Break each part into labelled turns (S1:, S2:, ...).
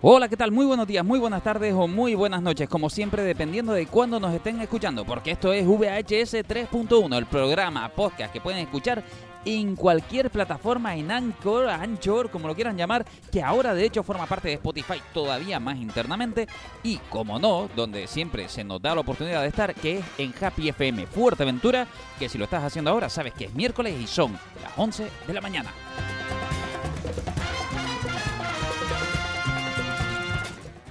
S1: Hola, ¿qué tal? Muy buenos días, muy buenas tardes o muy buenas noches, como siempre dependiendo de cuándo nos estén escuchando, porque esto es VHS 3.1, el programa podcast que pueden escuchar en cualquier plataforma, en Anchor, Anchor, como lo quieran llamar, que ahora de hecho forma parte de Spotify todavía más internamente, y como no, donde siempre se nos da la oportunidad de estar, que es en Happy FM Fuerteventura, que si lo estás haciendo ahora sabes que es miércoles y son las 11 de la mañana.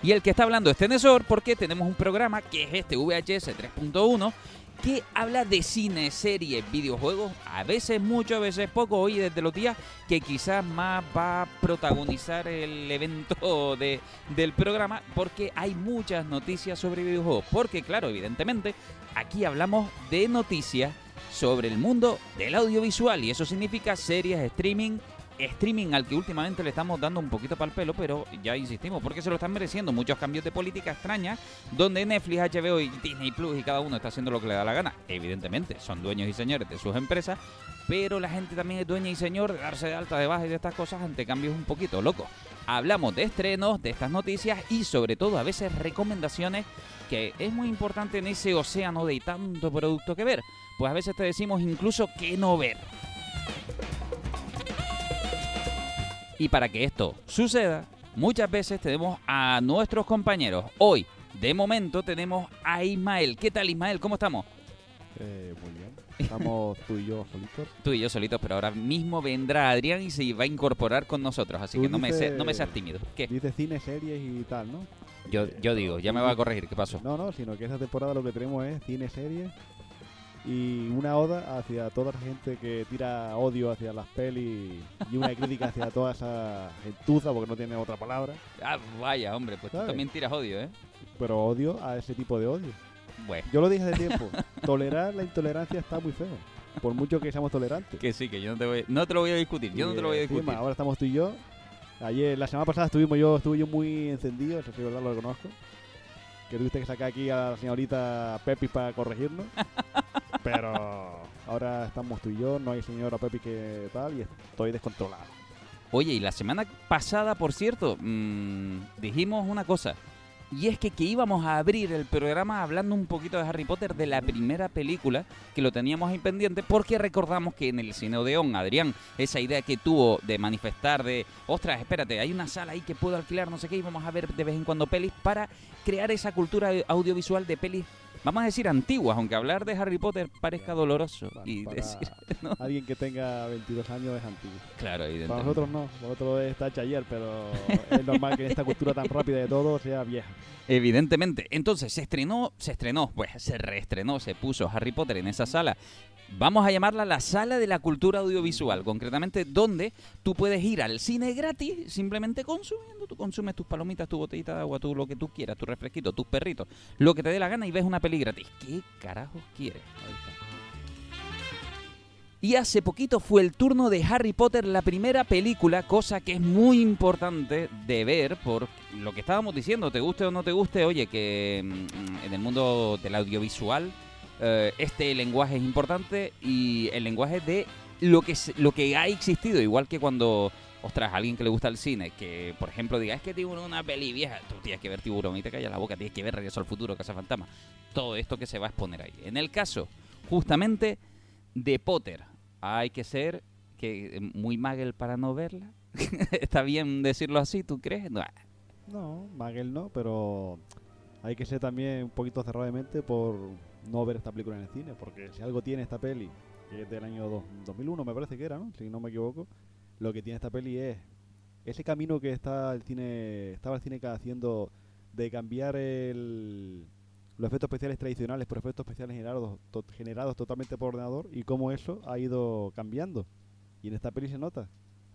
S1: Y el que está hablando es Tenesor porque tenemos un programa que es este VHS 3.1 que habla de cine, series, videojuegos, a veces mucho, a veces poco. Hoy desde los días que quizás más va a protagonizar el evento de, del programa porque hay muchas noticias sobre videojuegos. Porque claro, evidentemente, aquí hablamos de noticias sobre el mundo del audiovisual y eso significa series, streaming, streaming al que últimamente le estamos dando un poquito para el pelo, pero ya insistimos, porque se lo están mereciendo muchos cambios de política extraña, donde Netflix, HBO y Disney Plus y cada uno está haciendo lo que le da la gana. Evidentemente, son dueños y señores de sus empresas, pero la gente también es dueña y señor de darse de alta, de baja y de estas cosas ante cambios un poquito locos. Hablamos de estrenos, de estas noticias y sobre todo a veces recomendaciones que es muy importante en ese océano de tanto producto que ver. Pues a veces te decimos incluso qué no ver. Y para que esto suceda, muchas veces tenemos a nuestros compañeros. Hoy, de momento, tenemos a Ismael. ¿Qué tal, Ismael? ¿Cómo estamos?
S2: Eh, muy bien. Estamos tú y yo solitos.
S1: Tú y yo solitos, pero ahora mismo vendrá Adrián y se va a incorporar con nosotros, así
S2: Tú
S1: que no me, se-
S2: dices-
S1: no me seas tímido. ¿Qué?
S2: Dice cine, series y tal, ¿no?
S1: Yo, yo digo, ya me va a corregir, ¿qué pasó?
S2: No, no, sino que esa temporada lo que tenemos es cine, series y una oda hacia toda la gente que tira odio hacia las pelis y una crítica hacia toda esa gentuza, porque no tiene otra palabra,
S1: Ah, vaya, hombre, pues tú también tiras odio, ¿eh?
S2: pero odio a ese tipo de odio.
S1: Bueno,
S2: Yo lo dije hace tiempo, tolerar la intolerancia está muy feo, por mucho que seamos tolerantes.
S1: que sí, que yo no te, voy, no te lo voy a discutir, yo
S2: Y,
S1: no te lo voy a
S2: encima,
S1: discutir.
S2: ahora estamos tú y yo. Ayer, la semana pasada estuvimos yo, estuve yo muy encendido, eso sí, verdad, lo reconozco. Que tuviste que sacar aquí a la señorita Pepi para corregirnos. Pero ahora estamos tú y yo, no hay señora Pepi que tal, y estoy descontrolado.
S1: Oye, y la semana pasada, por cierto, mm, dijimos una cosa. Y es que, que íbamos a abrir el programa hablando un poquito de Harry Potter, de la primera película, que lo teníamos ahí pendiente, porque recordamos que en el Cine Odeón, Adrián, esa idea que tuvo de manifestar de, ostras, espérate, hay una sala ahí que puedo alquilar, no sé qué, y vamos a ver de vez en cuando pelis para crear esa cultura audiovisual de pelis, vamos a decir antiguas, aunque hablar de Harry Potter parezca doloroso.
S2: Para-
S1: y
S2: para
S1: decir, ¿no?
S2: Alguien que tenga 22 años es antiguo.
S1: Claro,
S2: Para
S1: evidentemente.
S2: nosotros no, para nosotros está hecha ayer, pero es normal que en esta cultura tan rápida de todo sea vieja.
S1: Evidentemente. Entonces se estrenó, se estrenó, pues se reestrenó, se puso Harry Potter en esa sala. Vamos a llamarla la sala de la cultura audiovisual, concretamente donde tú puedes ir al cine gratis, simplemente consumiendo, tú consumes tus palomitas, tu botellita de agua, tú lo que tú quieras, tu refresquito, tus perritos, lo que te dé la gana y ves una peli gratis. ¿Qué carajos quieres? Y hace poquito fue el turno de Harry Potter, la primera película, cosa que es muy importante de ver por lo que estábamos diciendo, te guste o no te guste, oye, que mm, en el mundo del audiovisual eh, este lenguaje es importante y el lenguaje de lo que, lo que ha existido, igual que cuando, ostras, alguien que le gusta el cine, que por ejemplo diga, es que Tiburón es una peli vieja, tú tienes que ver Tiburón y te callas la boca, tienes que ver Regreso al Futuro, Casa Fantasma, todo esto que se va a exponer ahí. En el caso, justamente, de Potter. Hay que ser que muy magel para no verla. Está bien decirlo así, ¿tú crees? No.
S2: No, Magel no, pero hay que ser también un poquito cerrado de mente por no ver esta película en el cine, porque si algo tiene esta peli, que es del año dos- 2001 me parece que era, ¿no? Si no me equivoco, lo que tiene esta peli es ese camino que está el cine, estaba el cine haciendo de cambiar el, los efectos especiales tradicionales por efectos especiales generados, to- generados totalmente por ordenador y cómo eso ha ido cambiando. Y en esta peli se nota.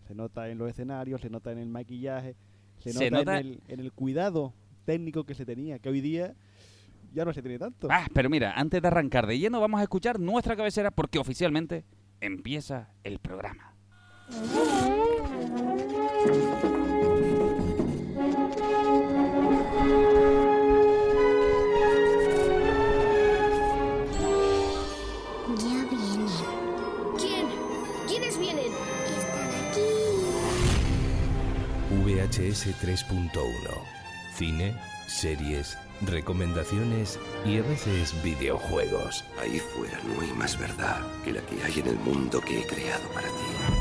S2: Se nota en los escenarios, se nota en el maquillaje, se,
S1: Se
S2: nota,
S1: nota-
S2: En, el, en el cuidado técnico que se tenía, que hoy día ya no se tiene tanto.
S1: Ah, pero mira, antes de arrancar de lleno, vamos a escuchar nuestra cabecera porque oficialmente empieza el programa.
S3: Ya vienen. ¿Quién? ¿Quiénes vienen? Están aquí. VHS 3.1. Cine, series, recomendaciones y a veces videojuegos.
S4: Ahí fuera no hay más verdad que la que hay en el mundo que he creado para ti.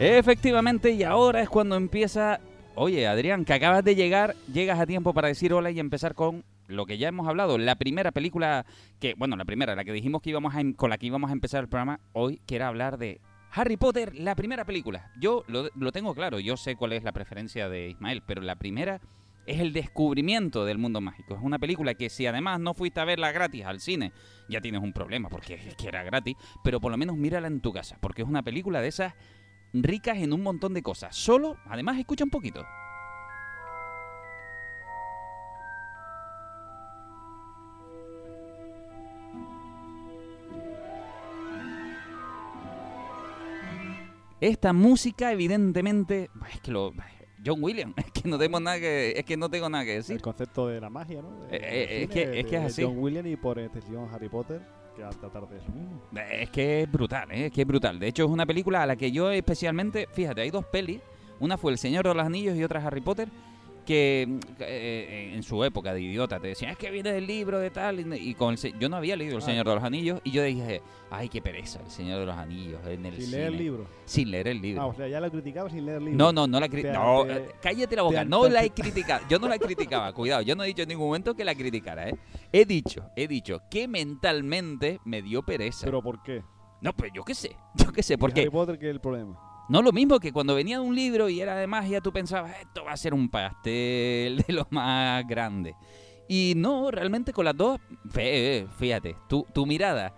S1: Efectivamente, y ahora es cuando empieza... Oye, Adrián, que acabas de llegar, llegas a tiempo para decir hola y empezar con lo que ya hemos hablado, la primera película que, bueno, la primera, la que dijimos que íbamos a, em- con la que íbamos a empezar el programa hoy, que era hablar de Harry Potter, la primera película. Yo lo, lo tengo claro, yo sé cuál es la preferencia de Ismael, pero la primera es el descubrimiento del mundo mágico. Es una película que si además no fuiste a verla gratis al cine, ya tienes un problema, porque es que era gratis, pero por lo menos mírala en tu casa, porque es una película de esas ricas en un montón de cosas. Solo, además, escucha un poquito. Esta música, evidentemente, es que lo. John Williams, es que no tengo nada que, es que no tengo nada que decir.
S2: El concepto de la magia, ¿no? De-
S1: Eh, eh, es
S2: cine,
S1: que- es que es así.
S2: John Williams y por extensión Harry Potter, que mismo.
S1: Es que es brutal, ¿eh? es que es brutal. De hecho, es una película a la que yo especialmente, fíjate, hay dos pelis. Una fue El Señor de los Anillos y otra Harry Potter, que eh, en su época de idiota te decían, es que viene del libro de tal. Y con el se- yo no había leído El
S2: Ah.
S1: Señor de los Anillos y yo dije, ay, qué pereza, El Señor de los Anillos en el
S2: Sin
S1: cine.
S2: leer el libro.
S1: Sin leer el libro.
S2: Ah, o sea, ya lo criticaba sin leer el libro.
S1: No, no, no la cri-
S2: Te-
S1: no,
S2: te-
S1: eh, cállate la boca.
S2: te-
S1: No la he criticado. Yo no la criticaba. Cuidado, yo no he dicho en ningún momento que la criticara, ¿eh? He dicho, he dicho que mentalmente me dio pereza.
S2: ¿Pero por qué?
S1: no, pues yo qué sé. Yo qué sé.
S2: ¿Y
S1: Porque
S2: Harry Potter qué es el problema?
S1: No lo mismo que cuando venía de un libro y era de magia, tú pensabas, esto va a ser un pastel de lo más grande. Y no, realmente con las dos, fe- fíjate, tu, tu mirada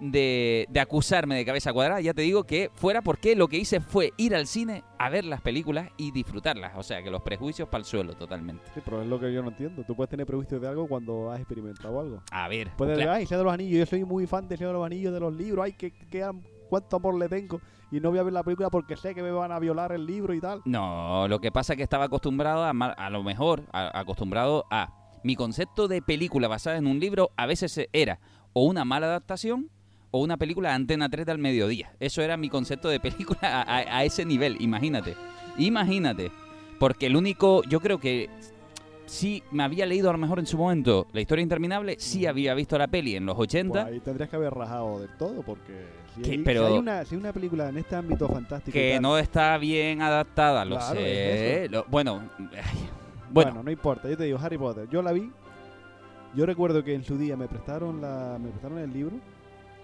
S1: de, de acusarme de cabeza cuadrada, ya te digo que fuera porque lo que hice fue ir al cine a ver las películas y disfrutarlas. O sea, que los prejuicios para el suelo totalmente.
S2: Sí, pero es lo que yo no entiendo. Tú puedes tener prejuicios de algo cuando has experimentado algo.
S1: A ver,
S2: Puedes
S1: cla-
S2: decir, ay, Señor de los Anillos, yo soy muy fan de Señor de los Anillos, de los libros, ay, qué am- cuánto amor le tengo. Y no voy a ver la película porque sé que me van a violar el libro y tal.
S1: No, lo que pasa es que estaba acostumbrado a, a lo mejor, acostumbrado a mi concepto de película basada en un libro a veces era o una mala adaptación o una película Antena 3 del mediodía. Eso era mi concepto de película a ese nivel, imagínate. Imagínate. Porque el único, yo creo que sí me había leído a lo mejor en su momento La historia interminable, sí había visto la peli en los 80.
S2: Pues ahí tendrías que haber rajado del todo porque si, hay, si
S1: pero-
S2: hay una, si hay una película en este ámbito fantástico
S1: que
S2: tal,
S1: no está bien adaptada, lo
S2: Claro,
S1: sé.
S2: es
S1: Lo- bueno,
S2: bueno.
S1: bueno,
S2: no importa, yo te digo, Harry Potter, yo la vi, yo recuerdo que en su día me prestaron la me prestaron el libro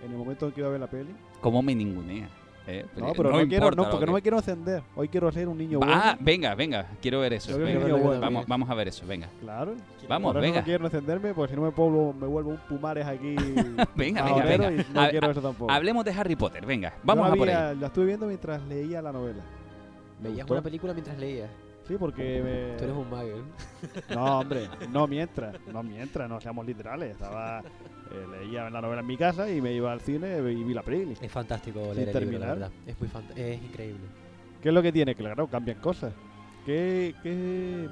S2: en el momento en que iba a ver la peli.
S1: ¿cómo me ningunea? Eh,
S2: No, pero no, quiero,
S1: importa
S2: no, porque
S1: que-
S2: no me quiero encender. Hoy quiero ser un niño
S1: Ah,
S2: bueno.
S1: venga, venga, quiero ver eso. Venga. Vamos, vamos a ver eso, venga.
S2: Claro.
S1: Vamos, venga.
S2: no quiero encenderme, pues si no me, puedo, me vuelvo un pumares aquí.
S1: Venga, venga, venga.
S2: no quiero eso tampoco.
S1: Hablemos de Harry Potter, venga. Vamos
S2: la
S1: a por ahí.
S2: La estuve viendo mientras leía la novela.
S5: Veías una película mientras leías.
S2: Sí, porque me...
S5: Tú eres un mago. ¿eh?
S2: No, hombre, no mientras, no mientras, no seamos literales. Estaba, eh, leía la novela en mi casa y me iba al cine y vi la peli.
S5: Es fantástico
S2: Sin
S5: leer el libro, la
S2: terminar.
S5: verdad. Es muy es increíble.
S2: ¿Qué es lo que tiene? Claro, cambian cosas. ¿Qué, qué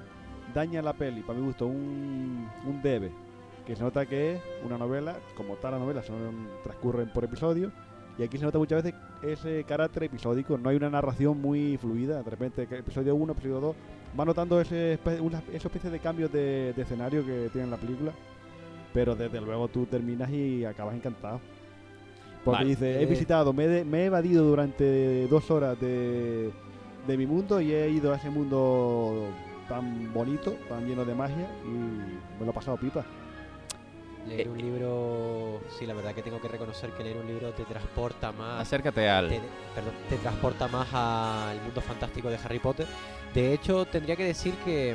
S2: daña la peli? Para mi gusto, un, un debe. Que se nota que es una novela, como tal la novela, son, transcurren por episodios. Y aquí se nota muchas veces ese carácter episódico. No hay una narración muy fluida. De repente, episodio 1, episodio 2, va notando ese, una, esa especie de cambios de, de escenario que tiene la película. Pero desde luego tú terminas y acabas encantado. Porque
S1: Vale.
S2: dice, he
S5: Eh.
S2: visitado, me, de- me he evadido durante dos horas de, de mi mundo y he ido a ese mundo tan bonito, tan lleno de magia y me lo he pasado pipa.
S5: Leer un libro, sí, la verdad que tengo que reconocer que leer un libro te transporta más,
S1: Acércate al.
S5: te, perdón, te transporta más al mundo fantástico de Harry Potter. De hecho, tendría que decir que,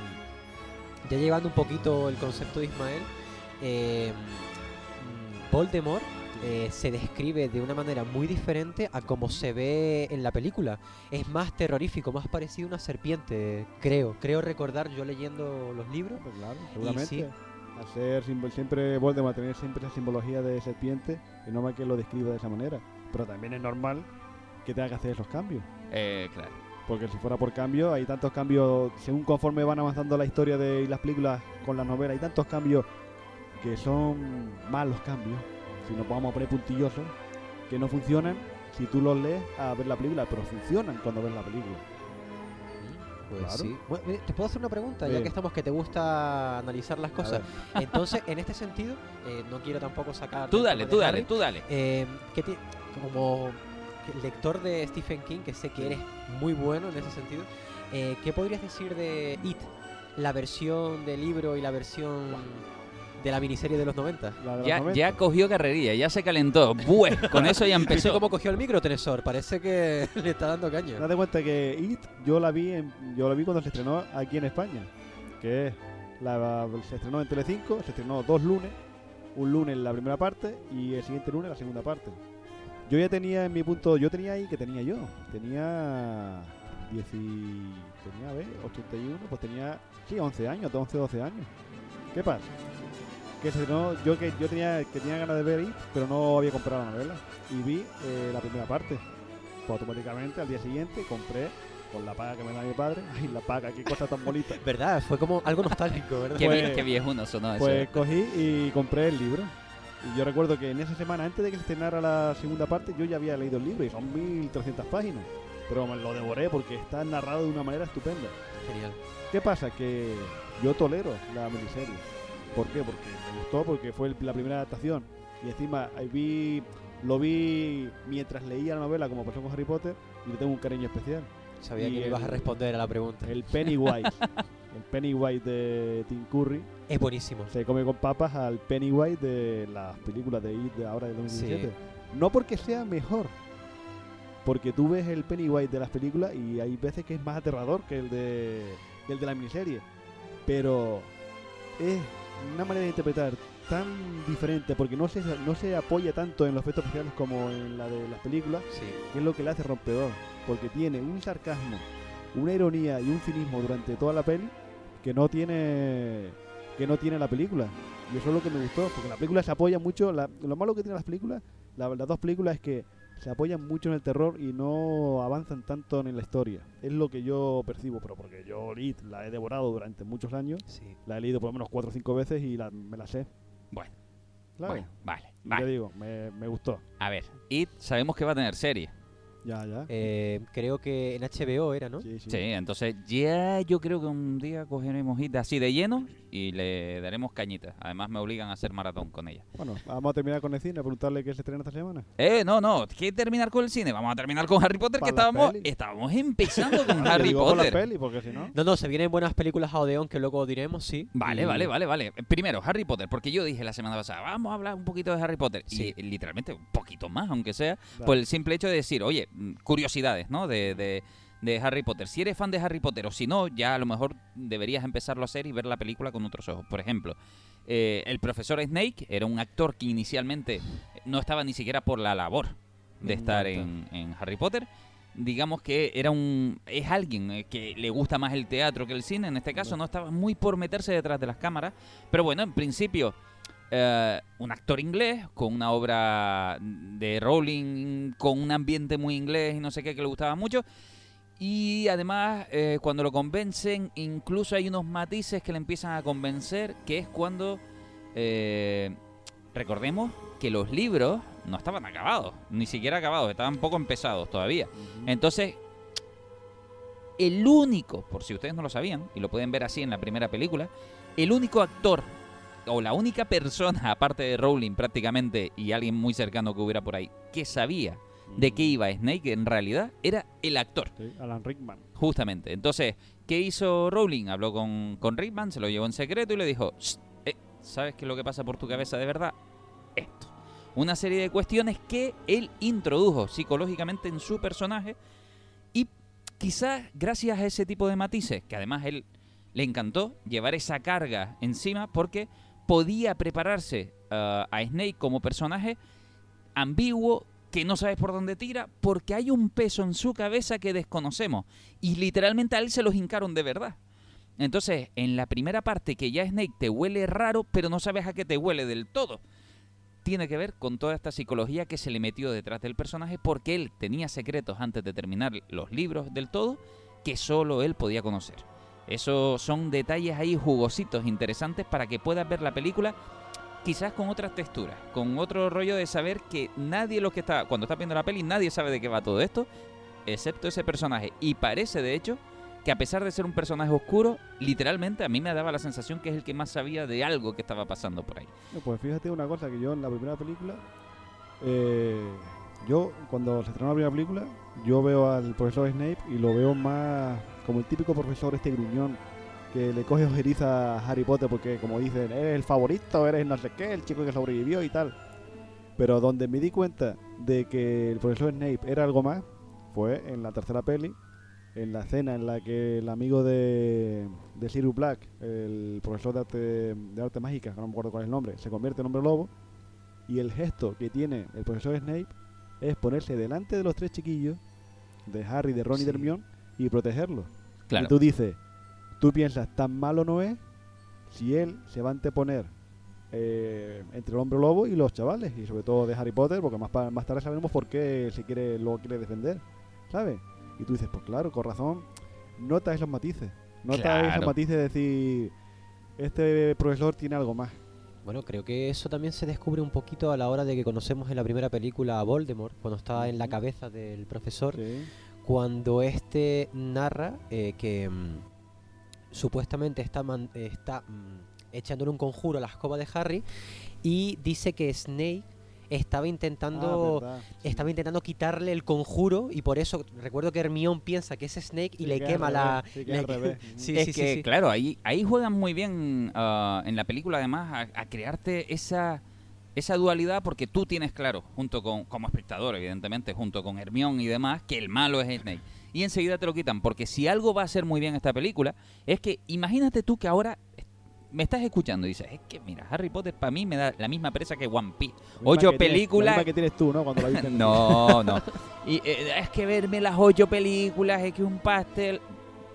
S5: ya llevando un poquito el concepto de Ismael, eh, Voldemort eh, se describe de una manera muy diferente a como se ve en la película. Es más terrorífico, más parecido a una serpiente, creo. Creo recordar yo leyendo los libros.
S2: Pues claro, seguramente.
S5: sí.
S2: Al ser simbol- siempre Voldemort, tener siempre esa simbología de serpiente, es normal que lo describa de esa manera. Pero también es normal que tenga que hacer esos cambios.
S1: Eh, claro.
S2: Porque si fuera por cambio, hay tantos cambios, según conforme van avanzando la historia de y las películas con la novela, hay tantos cambios que son malos cambios, si nos vamos a poner puntillosos, que no funcionan si tú los lees a ver la película, pero funcionan cuando ves la película.
S5: Pues
S2: Claro.
S5: sí. Bueno, ¿Te puedo hacer una pregunta? Ya que estamos que te gusta analizar las
S2: A
S5: cosas.
S2: ver.
S5: Entonces, en este sentido, eh, no quiero tampoco sacar...
S1: Tú dale, tú dale, tú dale.
S5: eh, ¿qué ti- como lector de Stephen King, que sé que eres muy bueno en ese sentido, eh, ¿qué podrías decir de It? La versión del libro y la versión de la miniserie de los 90.
S2: La de los
S1: Ya,
S2: 90.
S1: ya cogió carrerilla, ya se calentó. Bueh, con eso ya
S5: ¿Viste
S1: empezó.
S5: cómo cogió el micro, Tenesor? Parece que le está dando caña.
S2: Date cuenta que It yo la vi en- yo la vi cuando se estrenó aquí en España, que la, se estrenó en Telecinco, se estrenó dos lunes, un lunes la primera parte y el siguiente lunes la segunda parte. Yo ya tenía en mi punto, yo tenía ahí que tenía yo, tenía 10 y- tenía a ver, 81, pues tenía sí 11 años, 11 12 años. ¿Qué pasa? Que se estrenó, yo que yo tenía que tenía ganas de ver It, pero no había comprado la novela y vi eh, la primera parte. Pues automáticamente al día siguiente compré con la paga que me da mi padre. Ay, la paga, qué cosa tan bonita.
S5: ¿Verdad? Fue como algo nostálgico, ¿verdad?
S1: Qué,
S2: Pues-
S1: qué viejuno sonó eso.
S2: Pues cogí y compré el libro. Y yo recuerdo que en esa semana, antes de que se estrenara la segunda parte, yo ya había leído el libro y son 1300 páginas. Pero me lo devoré porque está narrado de una manera estupenda.
S5: Genial.
S2: ¿Qué pasa? Que yo tolero la miniserie. ¿Por qué? Porque me gustó, porque fue la primera adaptación. Y encima ahí vi, lo vi mientras leía la novela, como pasó con Harry Potter, y le tengo un cariño especial.
S5: Sabía
S2: Y
S5: que me ibas a responder a la pregunta.
S2: El Pennywise. el Pennywise de Tim Curry
S5: Es buenísimo.
S2: se come con papas al Pennywise de las películas de It de ahora de 2017. No porque sea mejor, porque tú ves el Pennywise de las películas y hay veces que es más aterrador que el de, que el de la miniserie. Pero es una manera de interpretar tan diferente porque no se, no se apoya tanto en los efectos especiales como en la de las películas,
S5: Sí.
S2: que es lo que le hace rompedor. Porque tiene un sarcasmo, una ironía y un cinismo durante toda la peli que no tiene que no tiene la película. Y eso es lo que me gustó, porque la película se apoya mucho. la- lo malo que tiene las películas, la- las dos películas, es que se apoyan mucho en el terror y no avanzan tanto en la historia. Es lo que yo percibo, pero porque yo It la he devorado durante muchos años,
S5: Sí.
S2: la he leído por lo menos cuatro o cinco veces y la- me la sé.
S1: Bueno,
S2: Claro.
S1: bueno, vale, vale.
S2: Ya digo, me, me gustó.
S1: A ver, It sabemos que va a tener serie.
S2: Ya, ya.
S5: Eh, creo que en HBO era, ¿no?
S2: sí, sí.
S1: Sí, entonces ya yo creo que un día cogeremos It así de lleno y le daremos cañita. Además me obligan a hacer maratón con ella.
S2: Bueno, vamos a terminar con el cine, a preguntarle qué se estrena esta semana.
S1: Eh, no, no, ¿qué terminar con el cine? Vamos a terminar con Harry Potter, que estábamos,
S2: peli.
S1: estábamos empezando con Harry
S2: digo por la
S1: Potter.
S2: peli, porque si no...
S5: No, no, se vienen buenas películas a Odeon que luego diremos, sí.
S1: Vale,
S5: Y-
S1: vale, vale, vale. Primero, Harry Potter, porque yo dije la semana pasada, vamos a hablar un poquito de Harry Potter.
S5: Sí.
S1: Y literalmente un poquito más, aunque sea, por el simple hecho de decir, oye, mm, curiosidades, ¿no? De, de, de Harry Potter. Si eres fan de Harry Potter o si no, ya a lo mejor deberías empezarlo a hacer y ver la película con otros ojos. Por ejemplo, eh, el profesor Snake era un actor que inicialmente no estaba ni siquiera por la labor de estar en, en Harry Potter. Digamos que era un es alguien eh, que le gusta más el teatro que el cine. En este caso no estaba muy por meterse detrás de las cámaras. Pero bueno, en principio, eh, un actor inglés con una obra de Rowling, con un ambiente muy inglés y no sé qué, que le gustaba mucho. Y además, eh, cuando lo convencen, incluso hay unos matices que le empiezan a convencer, que es cuando, eh, recordemos que los libros no estaban acabados, ni siquiera acabados, estaban poco empezados todavía. Entonces, el único, por si ustedes no lo sabían, y lo pueden ver así en la primera película, el único actor o la única persona, aparte de Rowling prácticamente, y alguien muy cercano que hubiera por ahí, que sabía de qué iba Snake en realidad, era el actor.
S2: Sí, Alan Rickman.
S1: Justamente. Entonces, ¿qué hizo Rowling? Habló con, con Rickman, se lo llevó en secreto y le dijo, "Shh, eh, ¿sabes qué es lo que pasa por tu cabeza de verdad? Esto. Una serie de cuestiones que él introdujo psicológicamente en su personaje y quizás gracias a ese tipo de matices, que además él le encantó llevar esa carga encima porque podía prepararse ah, a Snake como personaje ambiguo que no sabes por dónde tira porque hay un peso en su cabeza que desconocemos y literalmente a él se los hincaron de verdad. Entonces, en la primera parte que ya Snake te huele raro, pero no sabes a qué te huele del todo. Tiene que ver con toda esta psicología que se le metió detrás del personaje porque él tenía secretos antes de terminar los libros del todo que solo él podía conocer. Esos son detalles ahí jugositos, interesantes para que puedas ver la película quizás con otras texturas, con otro rollo de saber que nadie lo que está, cuando estás viendo la peli, nadie sabe de qué va todo esto, excepto ese personaje. Y parece, de hecho, que a pesar de ser un personaje oscuro, literalmente a mí me daba la sensación que es el que más sabía de algo que estaba pasando por ahí.
S2: Pues fíjate una cosa que yo en la primera película, eh, yo cuando se estrenó la primera película, yo veo al profesor Snape y lo veo más como el típico profesor este gruñón que le coge ojeriza a Harry Potter porque como dicen, eres el favorito, eres no sé qué, el chico que sobrevivió y tal. Pero donde me di cuenta de que el profesor Snape era algo más fue en la tercera peli, en la escena en la que el amigo de, de Sirius Black, el profesor de arte, de arte mágica, no me acuerdo cuál es el nombre, se convierte en hombre lobo y el gesto que tiene el profesor Snape es ponerse delante de los tres chiquillos, de Harry, de Ron y de
S5: Sí.
S2: Hermione, y protegerlos.
S1: Claro.
S2: Y tú dices, tú piensas, tan malo no es si él se va a anteponer eh, entre el hombre lobo y los chavales, y sobre todo de Harry Potter, porque más, pa- más tarde sabremos por qué se quiere, lo quiere defender, ¿sabes? Y tú dices, pues claro, con razón, nota esos matices, nota
S1: Claro.
S2: esos matices de decir, este profesor tiene algo más.
S5: Bueno, creo que eso también se descubre un poquito a la hora de que conocemos en la primera película a Voldemort, cuando está en la cabeza del profesor,
S2: Sí.
S5: cuando este narra eh, que mm, supuestamente está, man- está mm, echándole un conjuro a la escoba de Harry y dice que Snape estaba intentando
S2: Ah,
S5: estaba intentando quitarle el conjuro y por eso recuerdo que Hermione piensa que es Snake y
S2: Sí,
S5: le
S2: que
S5: quema la
S2: revés, sí, que
S5: le-. Sí,
S1: es
S5: sí,
S1: que, claro, ahí, ahí juegan muy bien ah, en la película, además, a, a crearte esa, esa dualidad, porque tú tienes claro, junto con, como espectador, evidentemente, junto con Hermione y demás, que el malo es Snape. Y enseguida te lo quitan, porque si algo va a ser muy bien esta película, es que imagínate tú que ahora me estás escuchando y dices, es que mira, Harry Potter para mí me da la misma presa que One Piece. Ocho
S2: que tienes-
S1: películas.
S2: La misma que tienes tú, ¿no? Cuando la viste en el
S1: No, no. Y eh, es que verme las ocho películas, es que un pastel.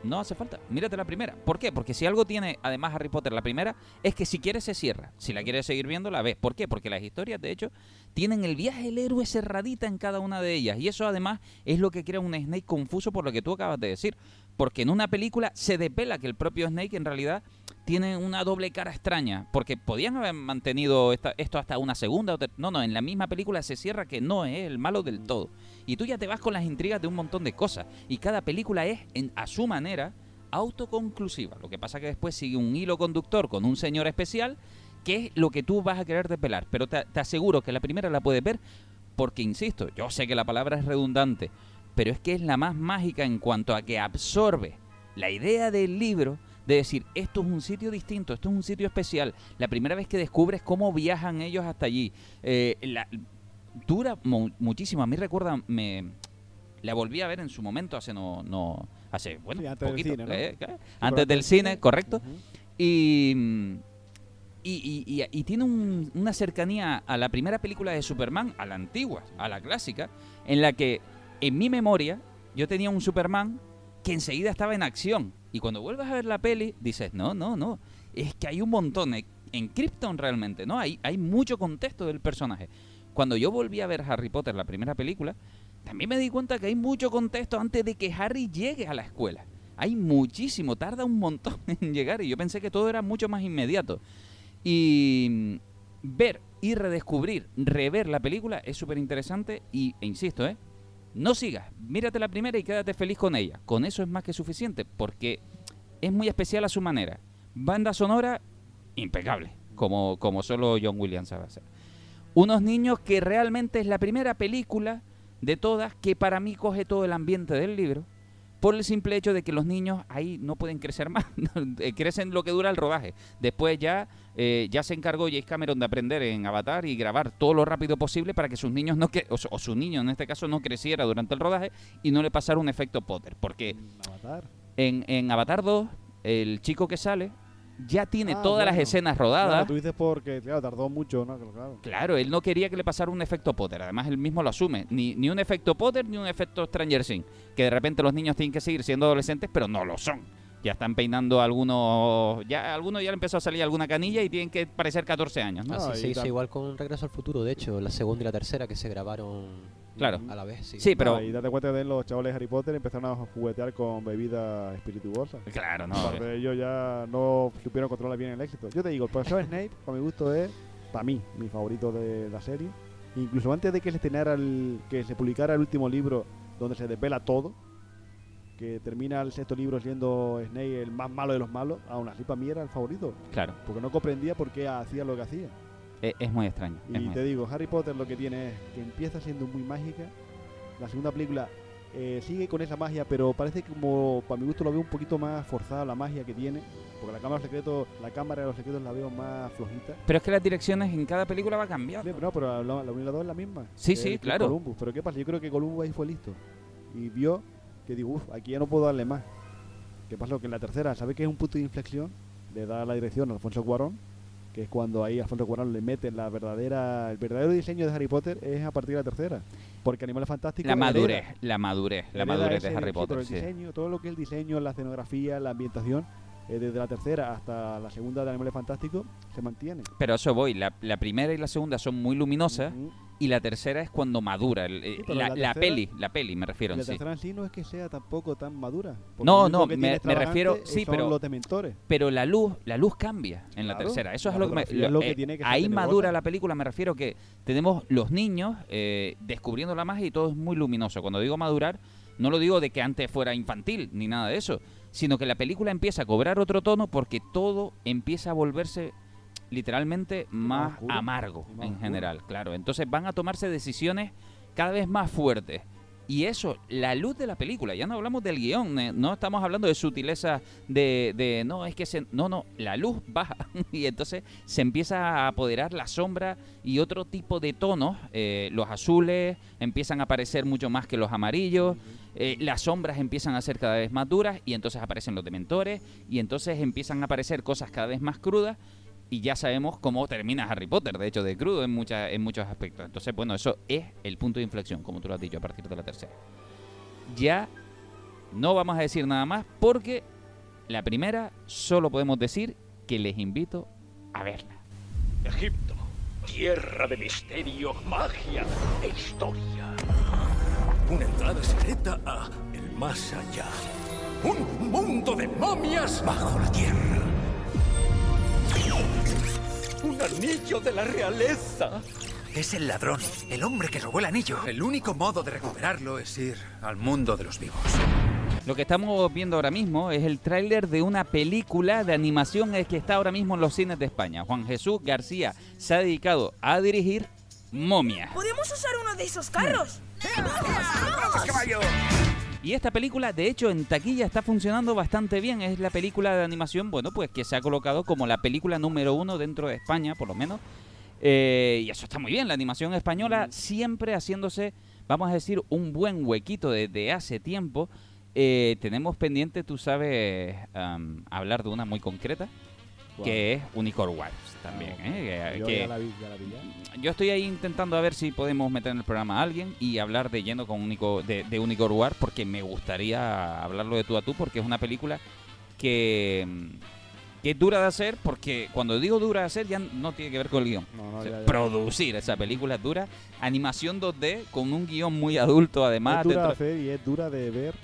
S1: No hace falta. Mírate la primera. ¿Por qué? Porque si algo tiene, además Harry Potter, la primera, es que si quieres se cierra. Si la quieres seguir viendo, la ves. ¿Por qué? Porque las historias, de hecho, tienen el viaje del héroe cerradita en cada una de ellas. Y eso, además, es lo que crea un Snake confuso por lo que tú acabas de decir. Porque en una película se depela que el propio Snake, en realidad, tiene una doble cara extraña. Porque podían haber mantenido esta- esto hasta una segunda. o No, no, en la misma película se cierra que no es el malo del todo. Y tú ya te vas con las intrigas de un montón de cosas. Y cada película es, a su manera, autoconclusiva. Lo que pasa que después sigue un hilo conductor con un señor especial, que es lo que tú vas a querer depelar. Pero te, aseguro que la primera la puedes ver porque, insisto, yo sé que la palabra es redundante, pero es que es la más mágica en cuanto a que absorbe la idea del libro de decir, esto es un sitio distinto, esto es un sitio especial. La primera vez que descubres cómo viajan ellos hasta allí. Eh, dura mu- muchísimo. A mí recuerda, me la volví a ver en su momento hace no, no hace bueno
S2: Sí, antes del
S1: poquito,
S2: cine, ¿no?
S1: eh, antes del cine, correcto. Y- y tiene un- una cercanía a la primera película de Superman, a la antigua, a la clásica, en la que en mi memoria yo tenía un Superman que enseguida estaba en acción. Y cuando vuelves a ver la peli, dices, no, no, no, es que hay un montón. eh, En Krypton realmente, ¿no? Hay, hay mucho contexto del personaje. Cuando yo volví a ver Harry Potter, la primera película, también me di cuenta que hay mucho contexto antes de que Harry llegue a la escuela. Hay muchísimo, tarda un montón en llegar y yo pensé que todo era mucho más inmediato. Y mm, ver y redescubrir, rever la película es súper interesante y, e insisto, ¿eh? No sigas, mírate la primera y quédate feliz con ella. Con eso es más que suficiente porque es muy especial a su manera. Banda sonora impecable, como, como solo John Williams sabe hacer. Unos niños que realmente es la primera película de todas que para mí coge todo el ambiente del libro por el simple hecho de que los niños ahí no pueden crecer más, eh, crecen lo que dura el rodaje. Después ya, eh, ya se encargó James Cameron de aprender en Avatar y grabar todo lo rápido posible para que sus niños no que, o, su- o su niño en este caso no creciera durante el rodaje y no le pasara un efecto Potter. Porque
S2: Avatar.
S1: en, en Avatar 2, el chico que sale ya tiene
S2: Ah,
S1: todas las escenas
S2: Claro,
S1: rodadas.
S2: tú dices porque, claro, tardó mucho, ¿no? Claro.
S1: Claro, él no quería que le pasara un efecto Potter. Además, él mismo lo asume. Ni, ni un efecto Potter ni un efecto Stranger Things. Que de repente los niños tienen que seguir siendo adolescentes, pero no lo son. Ya están peinando algunos. Ya algunos ya le empezó a salir alguna canilla y tienen que parecer 14 años, ¿no?
S2: Y
S5: se hizo
S2: tam-
S5: igual con Regreso al Futuro, de hecho, la segunda y la tercera que se grabaron
S1: Claro.
S5: a la vez. Sí,
S1: Sí, pero.
S2: Y date cuenta de los chavales de Harry Potter empezaron a juguetear con bebidas espirituosas.
S1: Claro, no.
S2: Aparte de ellos ya no supieron controlar bien el éxito. Yo te digo, el profesor Snape, para mi gusto, es, para mí, mi favorito de la serie. Incluso antes de que se estrenara el, que se publicara el último libro donde se desvela todo, que termina el sexto libro siendo Snape el más malo de los malos, aún así para mí era el favorito.
S1: Claro,
S2: Porque no comprendía por qué hacía lo que hacía.
S1: E- es, muy extraño.
S2: Y
S1: muy
S2: te digo, Harry Potter lo que tiene es que empieza siendo muy mágica. La segunda película eh, sigue con esa magia, pero parece como para mi gusto lo veo un poquito más forzada la magia que tiene. Porque la cámara secretos, la cámara de los secretos la veo más flojita.
S1: Pero es que las direcciones en cada película va cambiando.
S2: Bien, No, pero la, la 1 y la 2 es la misma.
S1: Sí, sí, claro.
S2: Columbus. Pero ¿qué pasa? Yo creo que Columbus ahí fue listo. Y vio que digo, uff, aquí ya no puedo darle más. ¿Qué pasa? Que en la tercera, ¿sabe que es un punto de inflexión? Le da la dirección a Alfonso Cuarón, que es cuando ahí Alfonso Cuarón le mete la verdadera, el verdadero diseño de Harry Potter es a partir de la tercera. Porque Animales Fantásticos
S1: La
S2: hereda-
S1: madurez, la madurez, la madurez de Harry Potter,
S2: el
S1: sí.
S2: diseño, todo lo que es el diseño, la escenografía, la ambientación, eh, desde la tercera hasta la segunda de Animales Fantásticos, se mantiene.
S1: Pero eso voy, la, la primera y la segunda son muy luminosas
S2: Ujú.
S1: Y la tercera es cuando madura. el- eh,
S2: Sí,
S1: la, peli, la peli me refiero
S2: la
S1: sí.
S2: tercera en sí no es que sea tampoco tan madura.
S1: No, no, me- refiero- sí,
S2: son
S1: pero-
S2: los dementores.
S1: Pero la luz, la luz cambia en la tercera. Eso es lo que me,
S2: es lo que
S1: eh,
S2: tiene que ser
S1: ahí madura la película, me refiero que tenemos los niños eh, descubriendo la magia y todo es muy luminoso. Cuando digo madurar, no lo digo de que antes fuera infantil ni nada de eso, sino que la película empieza a cobrar otro tono porque todo empieza a volverse literalmente más
S2: oscuro.
S1: amargo
S2: más
S1: en
S2: oscuro.
S1: general, claro. Entonces van a tomarse decisiones cada vez más fuertes. Y eso, la luz de la película, ya no hablamos del guion, eh, no estamos hablando de sutileza de, de no, es que se, no, no, la luz baja y entonces se empieza a apoderar la sombra y otro tipo de tonos, eh, los azules empiezan a aparecer mucho más que los amarillos, eh, las sombras empiezan a ser cada vez más duras y entonces aparecen los dementores y entonces empiezan a aparecer cosas cada vez más crudas y ya sabemos cómo termina Harry Potter, de hecho, de crudo en, muchas en muchos aspectos. Entonces, bueno, eso es el punto de inflexión, como tú lo has dicho, a partir de la tercera. Ya no vamos a decir nada más porque la primera solo podemos decir que les invito a verla.
S6: Egipto, tierra de misterio, magia e historia. Una entrada secreta a el más allá. Un mundo de momias bajo la tierra. Un anillo de la realeza.
S7: Es el ladrón, el hombre que robó el anillo. El único modo de recuperarlo es ir al mundo de los vivos.
S1: Lo que estamos viendo ahora mismo es el tráiler de una película de animación que está ahora mismo en los cines de España. Juan Jesús García se ha dedicado a dirigir Momia.
S8: ¿Podemos usar uno de esos carros?
S1: Y esta película, de hecho, en taquilla está funcionando bastante bien. Es la película de animación, bueno, pues que se ha colocado como la película número uno dentro de España, por lo menos. Eh, y eso está muy bien. La animación española siempre haciéndose, vamos a decir, un buen huequito desde hace tiempo. Eh, tenemos pendiente, tú sabes, hablar de una muy concreta, que es Unicorn Wars también. ¿eh?
S2: Yo
S1: que-
S2: ya la vi, ya la vi ya.
S1: yo estoy ahí intentando a ver si podemos meter en el programa a alguien y hablar de lleno con Unico, de, de Unicorn War porque me gustaría hablarlo de tú a tú porque es una película que, mm, que es dura de hacer porque cuando digo dura de hacer ya no tiene que ver con el guion.
S2: No, no,
S1: O sea,
S2: ya, ya.
S1: Producir esa película es dura, animación 2D con un guion muy adulto además.
S2: es dura de hacer y es dura de ver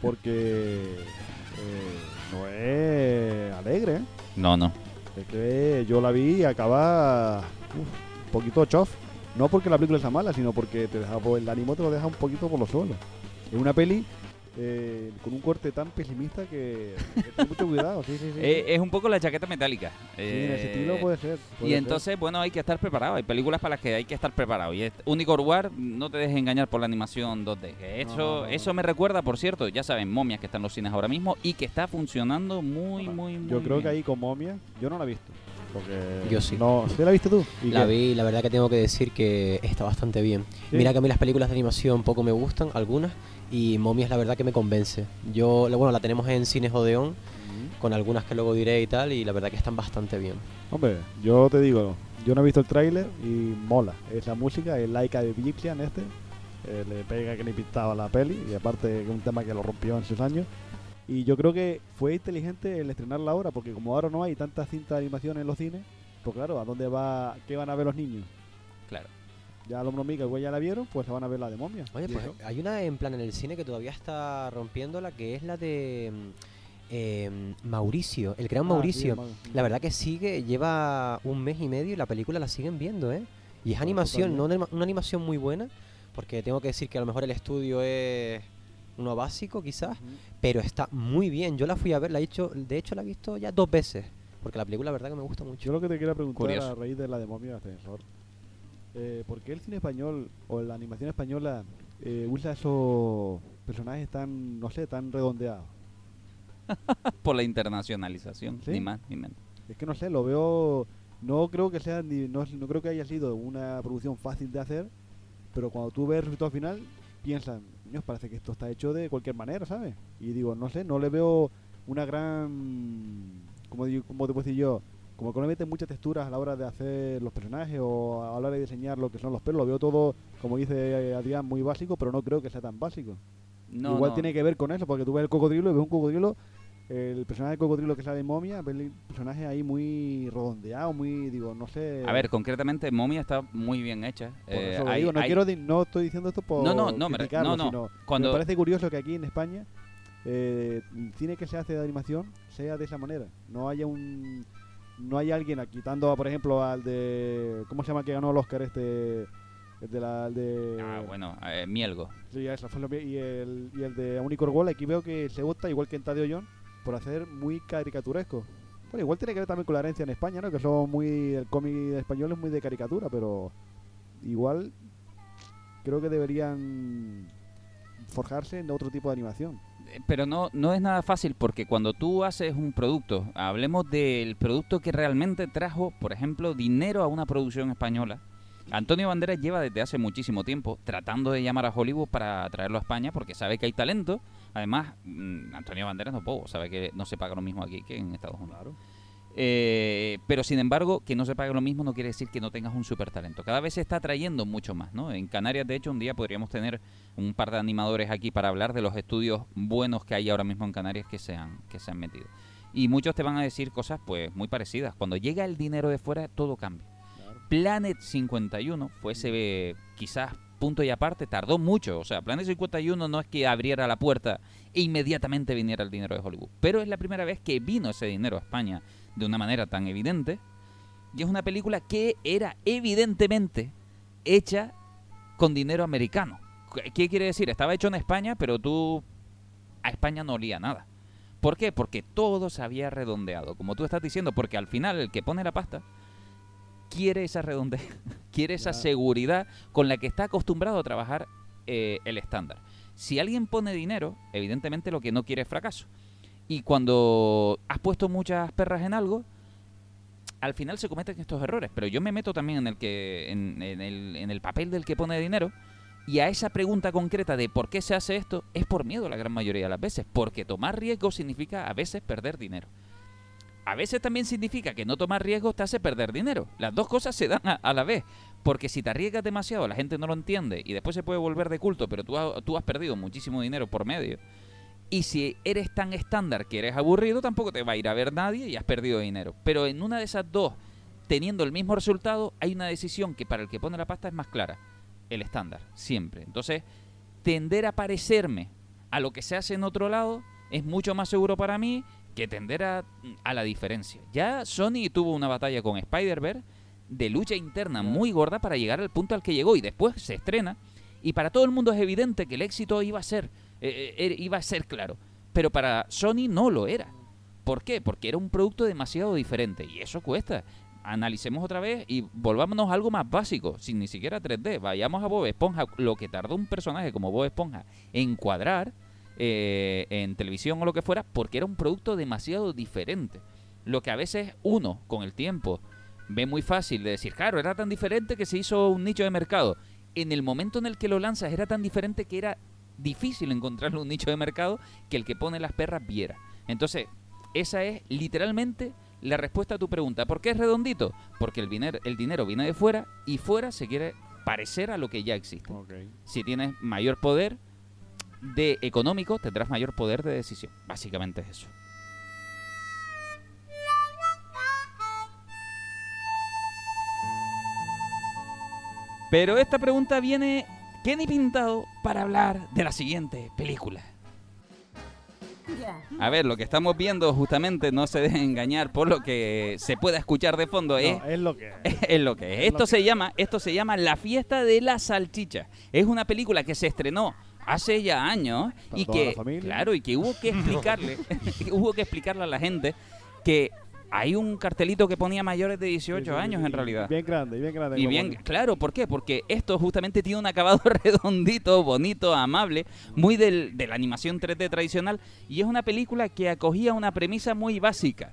S2: porque eh, no es alegre.
S1: No, no.
S2: Que yo la vi y acaba un poquito chof. No porque la película sea mala, sino porque te deja el ánimo te lo deja un poquito por los suelos. Es una peli eh, con un corte tan pesimista que, que ten mucho cuidado. Sí, sí, sí.
S1: Eh, es un poco la chaqueta metálica.
S2: Sí, en ese
S1: Eh,
S2: estilo puede ser.
S1: Y
S2: ser.
S1: entonces, bueno, hay que estar preparado. Hay películas para las que hay que estar preparado. Y este- Unicorn War, no te dejes engañar por la animación 2D. que Eso,
S2: No, no, no,
S1: eso me recuerda, por cierto, ya saben, Momias que está en los cines ahora mismo y que está funcionando muy, muy, muy
S2: Yo creo
S1: bien.
S2: que ahí con Momia, yo no la he visto. Porque
S5: Yo sí.
S2: No, ¿sí la viste tú? ¿Y
S5: La
S2: qué?
S5: vi, la verdad que tengo que decir que está bastante bien.
S2: Sí.
S5: Mira que a mí las películas de animación poco me gustan, algunas, y Momia es la verdad que me convence. Yo, la- bueno, la tenemos en Cines Odeón, con algunas que luego diré y tal, y la verdad que están bastante bien.
S2: Hombre, yo te digo, yo no he visto el tráiler y mola. Es la música, es laica de Egyptian este. eh, le pega que ni pintaba la peli y aparte es un tema que lo rompió en sus años. Y yo creo que fue inteligente el estrenarla ahora porque como ahora no hay tanta cinta de animación en los cines, pues claro, ¿a dónde va? ¿Qué van a ver los niños?
S1: Claro.
S2: Ya los Mica igual ya la vieron, pues se van a ver la de momia.
S5: Oye, pues
S2: eso.
S5: hay una en plan en el cine que todavía está rompiéndola, que es la de mm, eh, Mauricio, el gran
S2: Ah,
S5: Mauricio.
S2: sí,
S5: La verdad que sigue, lleva un mes y medio y la película la siguen viendo, ¿eh? Y es
S2: Ah,
S5: animación, no una, una animación muy buena, porque tengo que decir que a lo mejor el estudio es uno básico quizás, pero está muy bien. Yo la fui a ver, la he hecho, de hecho la he visto ya dos veces, porque la película la verdad que me gusta
S2: Yo
S5: mucho.
S2: lo que te quería preguntar
S1: Curioso.
S2: a raíz de la de Momia Ascensor, eh, ¿por qué el cine español o la animación española eh, usa esos personajes tan, no sé, tan redondeados?
S1: Por la internacionalización,
S2: ¿Sí?
S1: ni más ni menos.
S2: Es que no sé, lo veo, no creo que sea, ni, no, no creo que haya sido una producción fácil de hacer, pero cuando tú ves el resultado final, piensan, "Coño, parece que esto está hecho de cualquier manera, ¿sabes? Y digo, no sé, no le veo una gran, como, digo, como te puedo decir yo, como que no meten muchas texturas a la hora de hacer los personajes o a la hora de diseñar lo que son los pelos, lo veo todo, como dice Adrián, muy básico, pero no creo que sea tan básico.
S1: No,
S2: Igual
S1: no.
S2: tiene que ver con eso, porque tú ves el cocodrilo y ves un cocodrilo, el personaje del cocodrilo que sale en momia, ves el personaje ahí muy redondeado, muy, digo, no sé.
S1: A ver, concretamente, Momia está muy bien hecha.
S2: por
S1: Eh,
S2: eso lo
S1: hay-
S2: digo, no
S1: hay-
S2: quiero, no estoy diciendo esto por
S1: No, no, no, me no, no.
S2: sino
S1: Cuando-
S2: me parece curioso que aquí en España eh, cine que se hace de animación sea de esa manera. No haya un, no hay alguien aquí, quitando, por ejemplo, al de, ¿cómo se llama que ganó el Oscar este? El de la, el de...
S1: Ah, bueno, eh, Mielgo.
S2: Sí, eso fue lo y el, y el de Unicorn Wall, aquí veo que se opta, igual que en Tadio John, por hacer muy caricaturesco. Bueno, igual tiene que ver también con la herencia en España, ¿no? Que son muy. El cómic español es muy de caricatura, pero. Igual. Creo que deberían. Forjarse en otro tipo de animación.
S1: Pero no, no es nada fácil porque cuando tú haces un producto, hablemos del producto que realmente trajo, por ejemplo, dinero a una producción española. Antonio Banderas lleva desde hace muchísimo tiempo tratando de llamar a Hollywood para traerlo a España porque sabe que hay talento. Además, mm, Antonio Banderas no bobo, sabe que no se paga lo mismo aquí que en Estados Unidos.
S2: Claro.
S1: Eh, pero sin embargo, que no se pague lo mismo no quiere decir que no tengas un super talento. Cada vez se está trayendo mucho más, ¿no? En Canarias, de hecho, un día podríamos tener un par de animadores aquí para hablar de los estudios buenos que hay ahora mismo en Canarias que se han, que se han metido. Y muchos te van a decir cosas pues muy parecidas. Cuando llega el dinero de fuera, todo cambia. Planet 51 fue ese quizás punto y aparte, tardó mucho. O sea, Planet 51 no es que abriera la puerta e inmediatamente viniera el dinero de Hollywood. Pero es la primera vez que vino ese dinero a España de una manera tan evidente. Y es una película que era evidentemente hecha con dinero americano. ¿Qué- ¿Qué quiere decir? Estaba hecho en España, pero tú a España no olía nada. ¿Por qué? Porque todo se había redondeado, como tú estás diciendo, porque al final el que pone la pasta quiere esa redondez, quiere esa seguridad con la que está acostumbrado a trabajar eh, el estándar. Si alguien pone dinero, evidentemente lo que no quiere es fracaso. Y cuando has puesto muchas perras en algo, al final se cometen estos errores. Pero yo me meto también en el que en, en el, en el papel del que pone dinero y a esa pregunta concreta de por qué se hace esto es por miedo la gran mayoría de las veces, porque tomar riesgo significa a veces perder dinero. A veces también significa que no tomar riesgo te hace perder dinero. Las dos cosas se dan a, la vez. Porque si te arriesgas demasiado, la gente no lo entiende y después se puede volver de culto, pero tú, tú has perdido muchísimo dinero por medio. Y si eres tan estándar que eres aburrido, tampoco te va a ir a ver nadie y has perdido dinero. Pero en una de esas dos, teniendo el mismo resultado, hay una decisión que para el que pone la pasta es más clara. El estándar, siempre. Entonces, tender a parecerme a lo que se hace en otro lado es mucho más seguro para mí que tender a, a la diferencia. Ya Sony tuvo una batalla con Spider-Verse de lucha interna muy gorda para llegar al punto al que llegó y después se estrena y para todo el mundo es evidente que el éxito iba a ser eh, eh, iba a ser claro, pero para Sony no lo era. ¿Por qué? Porque era un producto demasiado diferente y eso cuesta. Analicemos otra vez y volvámonos a algo más básico, sin ni siquiera 3D. Vayamos a Bob Esponja, lo que tardó un personaje como Bob Esponja en cuadrar eh, en televisión o lo que fuera, porque era un producto demasiado diferente. Lo que a veces uno, con el tiempo, ve muy fácil de decir, claro, era tan diferente que se hizo un nicho de mercado. En el momento en el que lo lanzas era tan diferente que era difícil encontrarle un nicho de mercado que el que pone las perras viera. Entonces, esa es literalmente la respuesta a tu pregunta. ¿Por qué es redondito? Porque el, dinero el dinero viene de fuera y fuera se quiere parecer a lo que ya existe. Si tienes mayor poder de económico, tendrás mayor poder de decisión. Básicamente es eso. Pero esta pregunta viene Kenny Pintado para hablar de la siguiente película. A ver, lo que estamos viendo justamente no se dejen engañar por lo que se pueda escuchar de fondo. es
S2: No, es lo que es.
S1: es lo que es.
S2: Es
S1: Esto se
S2: que
S1: llama, esto se llama La fiesta de la salchicha. Es una película que se estrenó hace ya años
S2: Para
S1: y que claro y que hubo que explicarle hubo que explicarle a la gente que hay un cartelito que ponía mayores de 18
S2: Sí, sí,
S1: años
S2: sí,
S1: en realidad
S2: Bien grande, y bien grande.
S1: y bien, claro, ¿por qué? Porque esto justamente tiene un acabado redondito, bonito, amable, muy del, de la animación 3D tradicional, y es una película que acogía una premisa muy básica.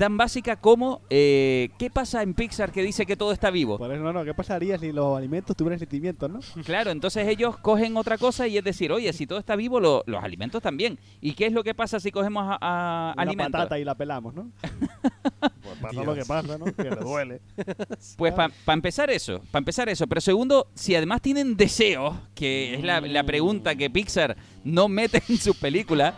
S1: Tan básica como, eh, ¿qué pasa en Pixar que dice que todo está vivo?
S2: Por eso, no, no, ¿qué pasaría si los alimentos tuvieran sentimientos, no?
S1: Claro, entonces ellos cogen otra cosa y es decir, oye, si todo está vivo, lo- los alimentos también. ¿Y qué es lo que pasa si cogemos a, a
S2: Una
S1: alimentos?
S2: patata y la pelamos, ¿no? pues pasa lo que pasa, ¿no? Que le duele.
S1: Pues para empezar eso, para empezar eso. Pero segundo, si además tienen deseos, que es la, la pregunta que Pixar no mete en sus películas,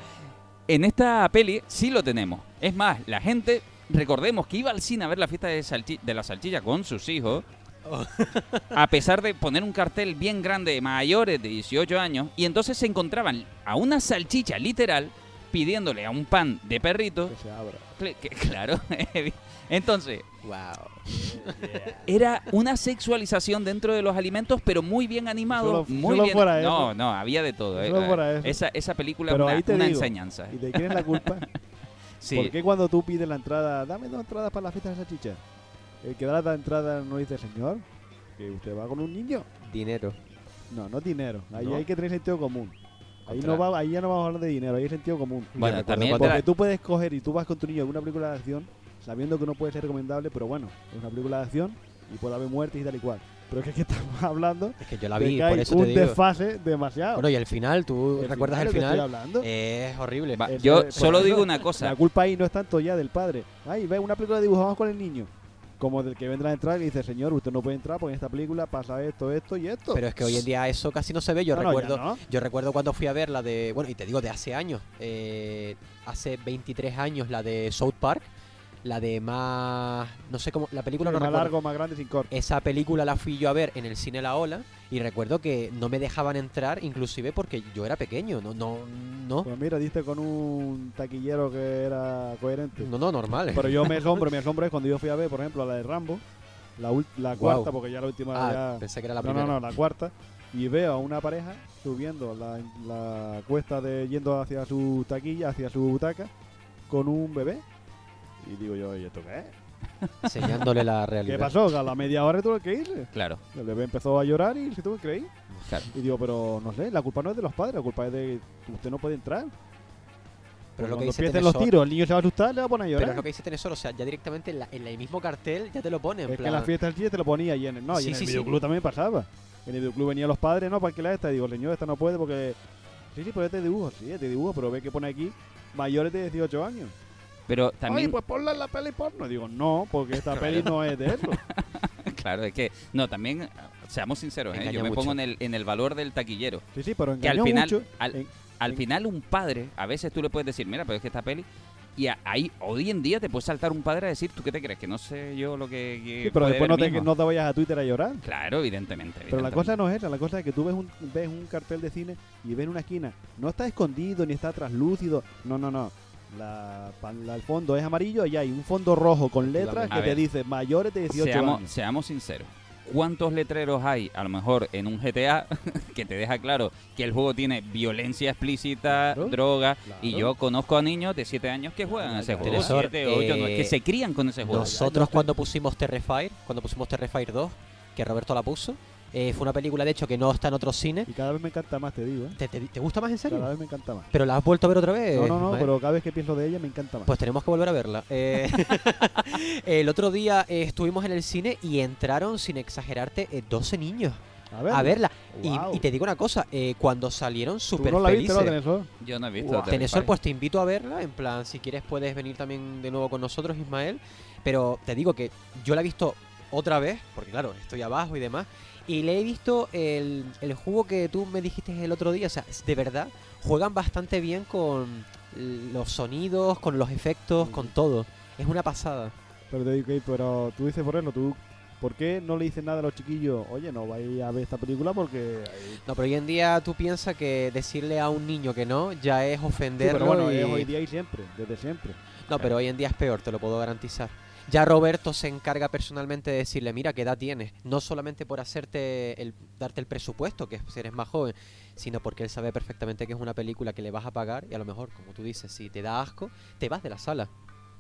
S1: en esta peli sí lo tenemos. Es más, la gente, recordemos que iba al cine a ver la fiesta de, salchi- de la salchicha con sus hijos, a pesar de poner un cartel bien grande de mayores de 18 años, y entonces se encontraban a una salchicha literal pidiéndole a un pan de perrito.
S2: Que se abra.
S1: Que- Claro, entonces
S5: Wow.
S1: era una sexualización dentro de los alimentos, pero muy bien animado,
S2: Solo-
S1: muy
S2: solo
S1: bien.
S2: fuera eso.
S1: no, no, había de todo. eh.
S2: Eso.
S1: Esa, esa película es una,
S2: ahí te
S1: una
S2: digo,
S1: enseñanza.
S2: ¿Y de quién es la culpa?
S1: Sí.
S2: ¿Por qué cuando tú pides la entrada, dame dos entradas para la fiesta de salchicha? El que da la entrada no dice, señor, que usted va con un niño.
S5: Dinero.
S2: No, no dinero. Ahí
S5: ¿No?
S2: hay que tener sentido común. Ahí,
S5: Contra-
S2: no va, ahí ya no vamos a hablar de dinero, ahí hay sentido común.
S1: Bueno,
S5: recuerdo
S1: también la-
S2: Porque tú puedes coger y tú vas con tu niño a una película de acción sabiendo que no puede ser recomendable, pero bueno, es una película de acción y puede haber muertes y tal y cual. Pero es que aquí estamos hablando
S5: Es que yo la
S2: de
S5: vi,
S2: que
S5: por
S2: hay
S5: eso
S2: un
S5: te digo.
S2: desfase demasiado.
S5: Bueno, y el final, ¿tú
S2: El
S5: recuerdas
S2: final,
S5: el
S2: estoy
S5: final?
S2: hablando.
S5: Es horrible.
S1: Va, yo
S2: es-
S1: solo digo una cosa.
S2: La culpa ahí no es tanto ya del padre. Ay, ve una película vamos con el niño. Como del que vendrá a entrar y dice, señor, usted no puede entrar porque en esta película pasa esto, esto y esto.
S5: Pero es que hoy en día eso casi no se ve. Yo
S2: No, no, ya
S5: recuerdo
S2: no.
S5: yo recuerdo cuando fui a ver la de, bueno, y te digo de hace años, eh, hace 23 años la de South Park, la de más, no sé cómo, la película no
S2: más
S5: recuerdo.
S2: largo, más grande, sin corte.
S5: Esa película la fui yo a ver en el cine La Ola y recuerdo que no me dejaban entrar inclusive porque yo era pequeño, no no no
S2: Pues mira, diste con un taquillero que era coherente.
S5: no, no normal.
S2: Pero yo me asombro, me asombro es cuando yo fui a ver, por ejemplo, la de Rambo, la, la cuarta, porque ya la última
S5: Ah,
S2: ya...
S5: pensé que era la
S2: no,
S5: primera.
S2: no, no, la cuarta. Y veo a una pareja subiendo la, la cuesta de yendo hacia su taquilla, hacia su butaca, con un bebé. Y digo yo, ¿y esto qué es?
S5: Enseñándole la realidad.
S2: ¿Qué pasó? Que a la media hora tuve que irse.
S1: Claro,
S2: El bebé empezó a llorar y se tuvo que ir.
S1: claro.
S2: Y digo, pero no sé, la culpa no es de los padres, la culpa es de que usted no puede entrar.
S5: Pero lo que dice
S2: empiecen los
S5: Tenesor-
S2: tiros, el niño se va a asustar, le va a poner a
S5: Pero
S2: llorar.
S5: es lo que dice Tenesor, o sea, ya directamente en, la- en el mismo cartel ya te lo pone en
S2: Es que
S5: plan
S2: en la fiesta del chiste te lo ponía y en el, no, y
S5: Sí,
S2: en el
S5: sí, sí.
S2: videoclub también pasaba. En el videoclub venían los padres, no, para que la esta. Y digo, señor, esta no puede porque. Sí, sí, pero este dibujo, sí, este dibujo, pero ve que pone aquí mayores de 18 años.
S1: Pero
S2: Ay,
S1: también,
S2: pues ponla en la peli porno. Digo, no, porque esta peli no es de eso.
S1: claro, es que, no, también, seamos sinceros, ¿eh? Yo me
S5: mucho.
S1: pongo en el, en el valor del taquillero.
S2: Sí, sí, pero
S1: Que al final,
S2: mucho.
S1: al,
S2: en-
S1: al
S2: en-
S1: final un padre, a veces tú le puedes decir, mira, pero es que esta peli, y ahí, hoy en día te puede saltar un padre a decir, ¿tú qué te crees? Que no sé yo lo que... que
S2: sí, pero después no te,
S1: hijo?".
S2: no te vayas a Twitter a llorar.
S1: Claro, evidentemente.
S2: Pero la cosa no es esa, la cosa es que tú ves un, ves un cartel de cine y ves en una esquina. No está escondido ni está translúcido. No, no, no. La, pan- la- el fondo es amarillo y hay un fondo rojo con letras que te dice mayores de 18
S1: seamos,
S2: años.
S1: seamos sinceros. ¿Cuántos letreros hay, a lo mejor, en un GTA que te deja claro que el juego tiene violencia explícita,
S2: Claro,
S1: droga?
S2: claro.
S1: Y yo conozco a niños de 7 años que juegan a ese juego. 7, 8,
S5: eh,
S1: que se crían con ese juego.
S5: Nosotros cuando pusimos Terrifier, cuando pusimos Terrifier 2, que Roberto la puso, eh, fue una película de hecho que no está en otros cines.
S2: Y cada vez me encanta más, te digo. ¿eh?
S5: ¿Te, te, te gusta más en serio?
S2: Cada vez me encanta más.
S5: ¿Pero la has vuelto a ver otra vez?
S2: No, no, no,
S5: Ismael?
S2: pero cada vez que pienso de ella me encanta más.
S5: Pues tenemos que volver a verla. Eh, el otro día eh, estuvimos en el cine y entraron, sin exagerarte, eh, 12 niños
S2: a, ver,
S5: a verla. Y-
S2: Guau.
S5: Y, te digo una cosa, eh, cuando salieron
S2: ¿Tú
S5: súper
S2: no la viste,
S5: felices.
S2: no?
S1: Yo no he visto. Terrifier.
S5: Tenesor, pues te invito a verla. En plan, si quieres puedes venir también de nuevo con nosotros, Ismael. Pero te digo que yo la he visto otra vez, porque claro, estoy abajo y demás. Y le he visto el, el juego que tú me dijiste el otro día. O sea, de verdad, juegan bastante bien con los sonidos, con los efectos, con todo. Es una pasada.
S2: Pero que, pero tú dices tú, ¿por qué no le dices nada a los chiquillos? Oye, no vais a ver esta película porque...
S5: No, pero hoy en día tú piensas que decirle a un niño que no ya es
S2: Sí,
S5: ofenderlo.
S2: pero bueno,
S5: y-
S2: es hoy día y siempre, desde siempre.
S5: No, pero hoy en día es peor, te lo puedo garantizar. Ya Roberto se encarga personalmente de decirle, mira, ¿qué edad tienes? No solamente por hacerte el, darte el presupuesto, que si eres más joven, sino porque él sabe perfectamente que es una película que le vas a pagar y a lo mejor, como tú dices, si te da asco, te vas de la sala.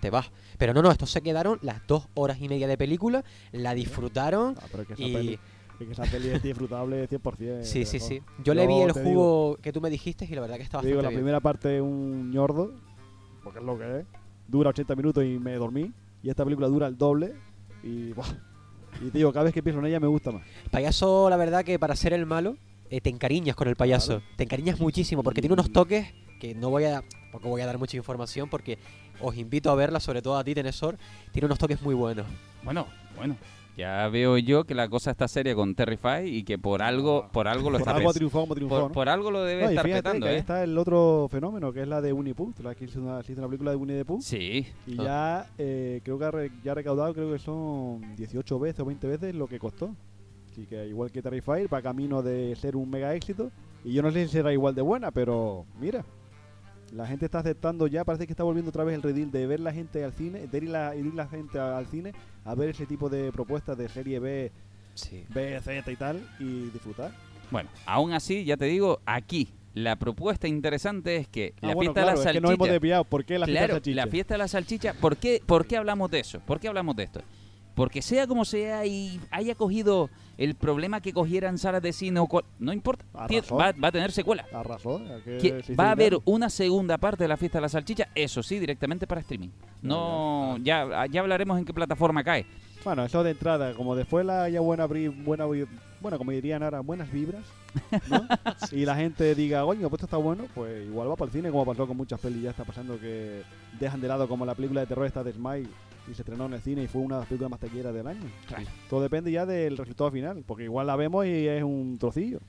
S5: Te vas. Pero no, no, estos se quedaron las dos horas y media de película, la disfrutaron
S2: Ah, pero es que esa
S5: y...
S2: peli, es que esa peli es disfrutable 100%.
S5: Sí, sí, sí. Yo le vi el
S2: digo-
S5: jugo que tú me dijiste y la verdad que está
S2: te digo,
S5: bastante
S2: la
S5: bien.
S2: primera parte es un ñordo, porque es lo que es. Dura 80 minutos y me dormí. Y esta película dura el doble. Y, buah. y te digo, cada vez que pienso en ella me gusta más.
S5: Payaso, la verdad que para ser el malo, eh, te encariñas con el payaso.
S2: Claro.
S5: Te encariñas muchísimo porque tiene unos toques que no voy a. Tampoco voy a dar mucha información porque os invito a verla, sobre todo a ti, Tenesor. Tiene unos toques muy buenos.
S1: Bueno, bueno. Ya veo yo que la cosa está seria con Terrify y que por algo, por algo lo
S2: Por
S1: está
S2: algo ha triunfado como triunfó,
S1: por,
S2: ¿no?
S1: por algo lo debe
S2: No,
S1: estar petando,
S2: que ahí
S1: ¿eh?
S2: está el otro fenómeno, que es la de Winnie Pooh. La que hizo una, hizo una película de Winnie the Pooh.
S1: Sí.
S2: Y
S1: to-
S2: ya eh, creo que ha, re- ya ha recaudado, creo que son 18 veces o 20 veces lo que costó. Así que igual que Terrifier, va camino de ser un mega éxito. Y yo no sé si será igual de buena, pero mira. La gente está aceptando ya, parece que está volviendo otra vez el redil de ver la gente al cine, de ir la, ir la gente al cine a ver ese tipo de propuestas de serie B,
S5: Sí.
S2: B, Z y tal, y disfrutar.
S1: Bueno, aún así, ya te digo, aquí la propuesta interesante es que
S2: Ah,
S1: la
S2: bueno,
S1: fiesta
S2: claro,
S1: de la
S2: es que
S1: salchicha...
S2: hemos desviado. ¿Por qué la fiesta de salchicha?
S1: la fiesta de la salchicha. ¿Por qué, ¿Por qué hablamos de eso? ¿Por qué hablamos de esto? Porque sea como sea y haya cogido el problema que cogiera en salas de cine o cual- no importa,
S2: Arrasó.
S1: va, va a tener secuela.
S2: Arrasó. ¿a qué
S1: Que va a haber una segunda parte de la fiesta de la salchicha, eso sí, directamente para streaming. No, ya, ya hablaremos en qué plataforma cae.
S2: Bueno, eso de entrada, como después la haya buena, buena bueno, como dirían ahora, buenas vibras, ¿no? y la gente diga, coño, pues esto está bueno, pues igual va para el cine, como pasó con muchas pelis, ya está pasando que dejan de lado como la película de terror esta de Smile y se estrenó en el cine y fue una de las películas más taquilleras del año.
S1: Claro.
S2: Todo depende ya del resultado final, porque igual la vemos y es un trocillo.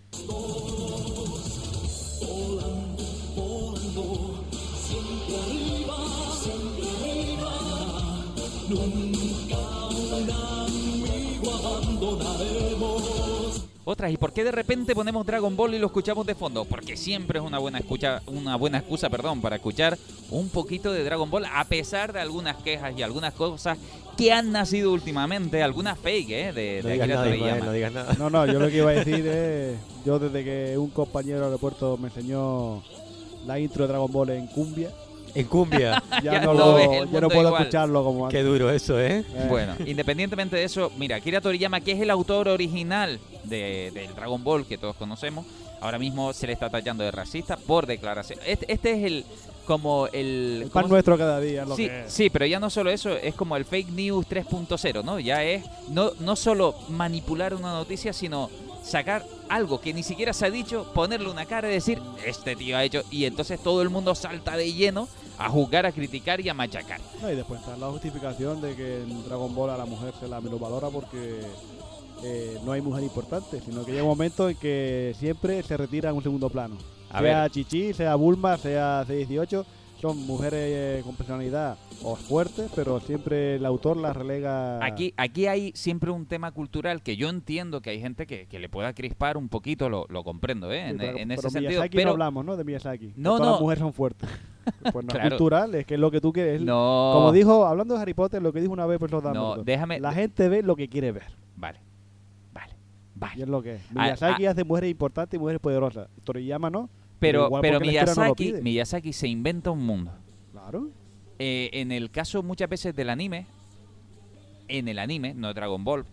S1: Otras, ¿y por qué de repente ponemos Dragon Ball y lo escuchamos de fondo? Porque siempre es una buena escucha, una buena excusa, perdón, para escuchar un poquito de Dragon Ball, a pesar de algunas quejas y algunas cosas que han nacido últimamente, algunas fake, ¿eh? De,
S5: No
S1: de
S5: digas nada, Ismael, no digas nada.
S2: No, no, yo lo que iba a decir es, yo desde que un compañero del aeropuerto me enseñó la intro de Dragon Ball en cumbia,
S5: En cumbia.
S2: ya,
S1: Ya
S2: no, lo-
S1: ves el
S2: ya no
S1: mundo
S2: puedo
S1: igual.
S2: escucharlo como antes.
S5: Qué duro eso, ¿eh?
S2: Eh,
S1: Bueno, independientemente de eso, mira, Akira Toriyama, que es el autor original de, del Dragon Ball que todos conocemos, ahora mismo se le está tachando de racista por declaración. Este, este es el como el,
S2: el
S1: ¿cómo
S2: pan nuestro cada día, lo
S1: Sí,
S2: que es.
S1: sí, pero ya no solo eso, es como el fake news 3.0, ¿no? Ya es no, no solo manipular una noticia, sino sacar algo que ni siquiera se ha dicho, ponerle una cara y decir, este tío ha hecho, y entonces todo el mundo salta de lleno a juzgar, a criticar y a machacar.
S2: No, y después está la justificación de que en Dragon Ball a la mujer se la valora porque eh, no hay mujer importante, sino que llega un momento en que siempre se retira en un segundo plano.
S1: A
S2: sea
S1: ver.
S2: Chichi, sea Bulma, sea C18, son mujeres eh, con personalidad o fuertes, pero siempre el autor las relega.
S1: Aquí, aquí hay siempre un tema cultural que yo entiendo que hay gente que, que le pueda crispar un poquito, lo, lo comprendo, ¿eh?
S2: Sí,
S1: en,
S2: pero-
S1: en
S2: pero
S1: ese sentido.
S2: Miyazaki
S1: Pero
S2: no hablamos, ¿no? De Miyazaki. que
S1: No,
S2: todas
S1: no.
S2: las mujeres son fuertes. Pues no
S1: Claro.
S2: es cultural, es que es lo que tú quieres.
S1: no,
S2: Como dijo, hablando de Harry Potter, lo que dijo una vez pues lo
S1: no,
S2: damos.
S1: déjame.
S2: La gente ve lo que quiere ver.
S1: Vale, vale,
S2: Y
S1: vale.
S2: es lo que es.
S1: Ah,
S2: Miyazaki hace mujeres importantes y mujeres poderosas. Toriyama no.
S1: Pero, pero
S2: no
S1: Miyazaki. Miyazaki se inventa un mundo.
S2: Claro.
S1: Eh, en el caso muchas veces del anime, en el anime, no de Dragon Ball,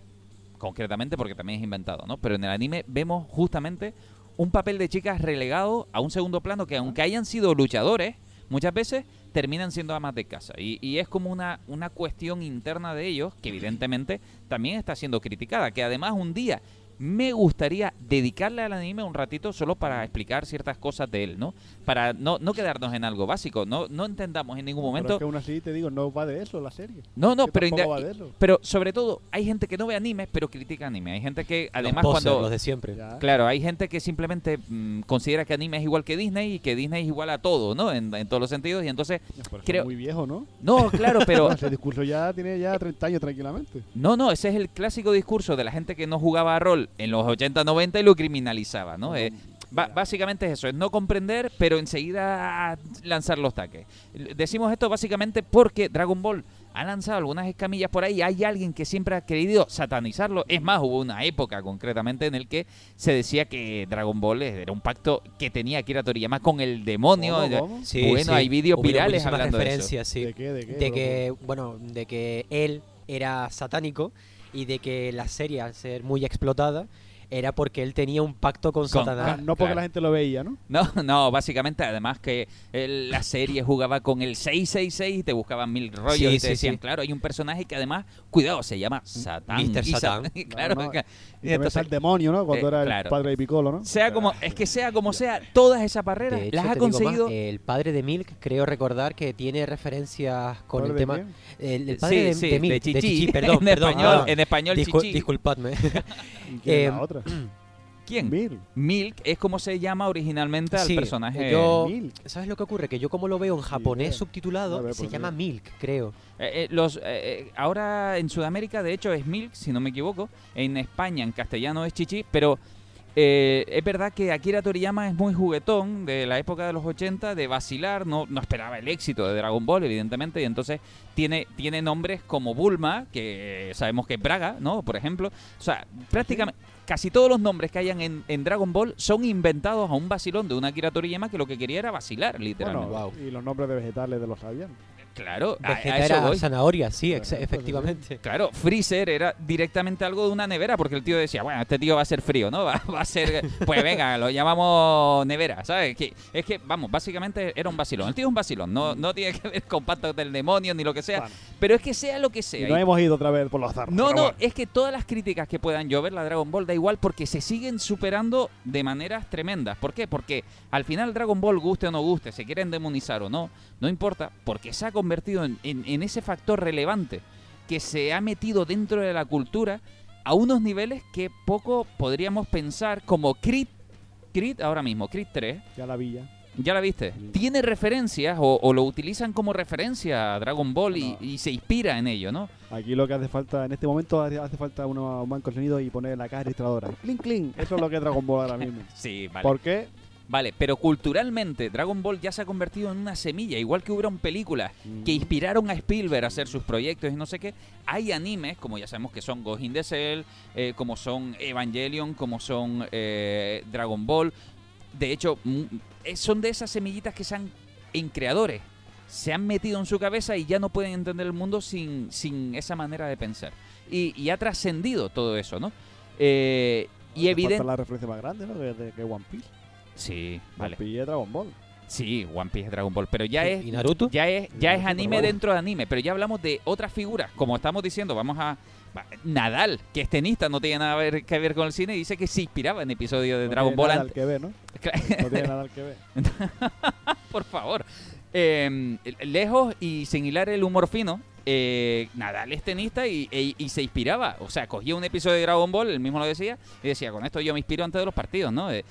S1: concretamente porque también es inventado, ¿no? Pero en el anime vemos justamente un papel de chicas relegado a un segundo plano que aunque hayan sido luchadores, muchas veces terminan siendo amas de casa. Y, y es como una, una cuestión interna de ellos que evidentemente también está siendo criticada, que además un día me gustaría dedicarle al anime un ratito solo para explicar ciertas cosas de él, ¿no? Para no, no quedarnos en algo básico, no, no entendamos en ningún
S2: Pero
S1: momento
S2: es que aún así te digo, no va de eso la serie.
S1: no, no, pero,
S2: tampoco
S1: inda-
S2: va de eso.
S1: pero sobre todo hay gente que no ve animes, pero critica anime. Hay gente que además
S5: los
S1: cuando...
S5: los de siempre.
S2: Ya.
S1: Claro, hay gente que simplemente mm, considera que anime es igual que Disney y que Disney es igual a todo, ¿no? En, en todos los sentidos. Y entonces,
S2: pero
S1: creo-
S2: es muy viejo, ¿no?
S1: no, claro, pero...
S2: No, ese discurso ya tiene ya 30 años tranquilamente.
S1: No, no, ese es el clásico discurso de la gente que no jugaba a rol en los 80, 90 y lo criminalizaba, ¿no? Eh, ba- básicamente es eso, es no comprender, pero enseguida lanzar los taques. Decimos esto básicamente porque Dragon Ball ha lanzado algunas escamillas por ahí. Hay alguien que siempre ha querido satanizarlo. Es más, hubo una época concretamente en el que se decía que Dragon Ball era un pacto que tenía Akira Toriyama con el demonio.
S2: ¿Cómo, cómo?
S5: Sí,
S1: bueno,
S5: sí.
S1: hay vídeos virales hablando de eso.
S5: sí.
S2: ¿De qué? ¿De qué?
S5: de que bueno de que él era satánico y de que la serie al ser muy explotada era porque él tenía un pacto con,
S1: Con-
S2: Ah,
S5: Satanás.
S2: no porque
S1: Claro.
S2: la gente lo veía, ¿no?
S1: No, no, básicamente, además que la serie jugaba con el 666 y te buscaban mil rollos
S5: Sí,
S1: y te
S5: sí,
S1: decían,
S5: sí.
S1: claro, hay un personaje que además, cuidado, se llama Satán.
S5: Mr. Satán.
S1: claro,
S2: No, no. Y
S1: entonces,
S2: el demonio, ¿no? Cuando
S1: eh,
S2: era
S1: claro.
S2: el padre de Piccolo, ¿no?
S1: sea como, es que sea como sea, todas esas barreras
S5: De hecho,
S1: las ha
S5: más,
S1: conseguido.
S5: el padre de Milk, creo recordar que tiene referencias con
S2: ¿Padre
S5: el
S2: de
S5: tema. El, el padre
S1: Sí,
S5: de,
S1: sí,
S5: de Milk,
S1: de Chichi.
S5: perdón,
S1: en
S5: perdón,
S1: español,
S5: ah,
S1: en español
S5: discul-
S1: Chichi.
S5: Disculpadme.
S2: ¿Y quién es
S5: Eh,
S2: la
S1: ¿Quién?
S2: Mil.
S1: Milk es como se llama originalmente al
S5: Sí,
S1: personaje.
S5: yo-
S2: Milk.
S5: ¿Sabes lo que ocurre? Que yo como lo veo en japonés.
S2: A
S5: subtitulado,
S2: ver,
S5: se
S2: pues,
S5: llama. Milk, creo.
S1: Eh, eh, los, eh, eh, ahora en Sudamérica, de hecho, es Milk, si no me equivoco. En España, en castellano, es Chichi. Pero eh, es verdad que Akira Toriyama es muy juguetón de la época de los 80, de vacilar. No, no esperaba el éxito de Dragon Ball, evidentemente. Y entonces tiene, tiene nombres como Bulma, que sabemos que es Braga, ¿no? Por ejemplo. O sea, prácticamente. Casi todos los nombres que hayan en, en Dragon Ball son inventados a un vacilón de una Akira Toriyama que lo que quería era vacilar, literalmente.
S2: Bueno, y los nombres de vegetales de los sabían.
S1: Claro,
S5: Vegeta era
S1: voy.
S5: zanahoria, sí,
S2: ejemplo,
S5: efectivamente.
S1: Claro, Freezer era directamente algo de una nevera porque el tío decía, bueno, este tío va a ser frío, ¿no? Va, va a ser, pues venga, lo llamamos nevera, ¿sabes? Que, es que, vamos, básicamente era un vacilón. El tío es un vacilón, no, no tiene que ver con pactos del demonio ni lo que sea,
S2: Bueno,
S1: pero es que sea lo que
S2: y
S1: sea.
S2: nos
S1: y-
S2: hemos ido otra vez por los zarros.
S1: no, no,
S2: bueno.
S1: es que todas las críticas que puedan llover la Dragon Ball da igual porque se siguen superando de maneras tremendas. ¿Por qué? Porque al final Dragon Ball, guste o no guste, se quieren demonizar o no, no importa, porque ha convertido en, en- en ese factor relevante que se ha metido dentro de la cultura a unos niveles que poco podríamos pensar como Creed, Creed ahora mismo, Creed 3,
S2: Ya la villa.
S1: ¿Ya la viste?
S2: Sí.
S1: Tiene referencias o, o lo utilizan como referencia a Dragon Ball y,
S2: No.
S1: y se inspira en ello, ¿no?
S2: Aquí lo que hace falta, en este momento hace, falta uno, un banco de sonido y poner la caja registradora. Clink, clink. Eso es lo que es Dragon Ball ahora mismo.
S1: Sí, vale.
S2: ¿Por qué?
S1: Vale, pero culturalmente Dragon Ball ya se ha convertido en una semilla, igual que hubieron películas
S2: Mm.
S1: que inspiraron a Spielberg a hacer sus proyectos y no sé qué. Hay animes, como ya sabemos que son Ghost in the Cell, eh, como son Evangelion, como son eh, Dragon Ball. De hecho, mm, eh, son de esas semillitas que se han en creadores. Se han metido en su cabeza y ya no pueden entender el mundo sin, sin esa manera de pensar. Y, y ha trascendido todo eso, ¿no? Eh, y evidente...
S2: la referencia más grande, ¿no? De- One Piece.
S1: Sí, vale.
S2: One Piece es Dragon Ball.
S1: Sí, One Piece es Dragon Ball, pero ya es
S5: ¿Y Naruto?
S1: ya es ya es anime dentro de anime, pero ya hablamos de otras figuras, como estamos diciendo, vamos a Nadal, que es tenista, no tiene nada ver- que ver con el cine, dice que se inspiraba en episodios de
S2: No
S1: Dragon Ball
S2: nada
S1: antes.
S2: al que ver, ¿no? No tiene nada que ver.
S1: Por favor. Eh, lejos y sin hilar el humor fino, eh, Nadal es tenista y, e- y se inspiraba. O sea, cogía un episodio de Dragon Ball, él mismo lo decía, y decía, con esto yo me inspiro antes de los partidos, ¿no? Eh,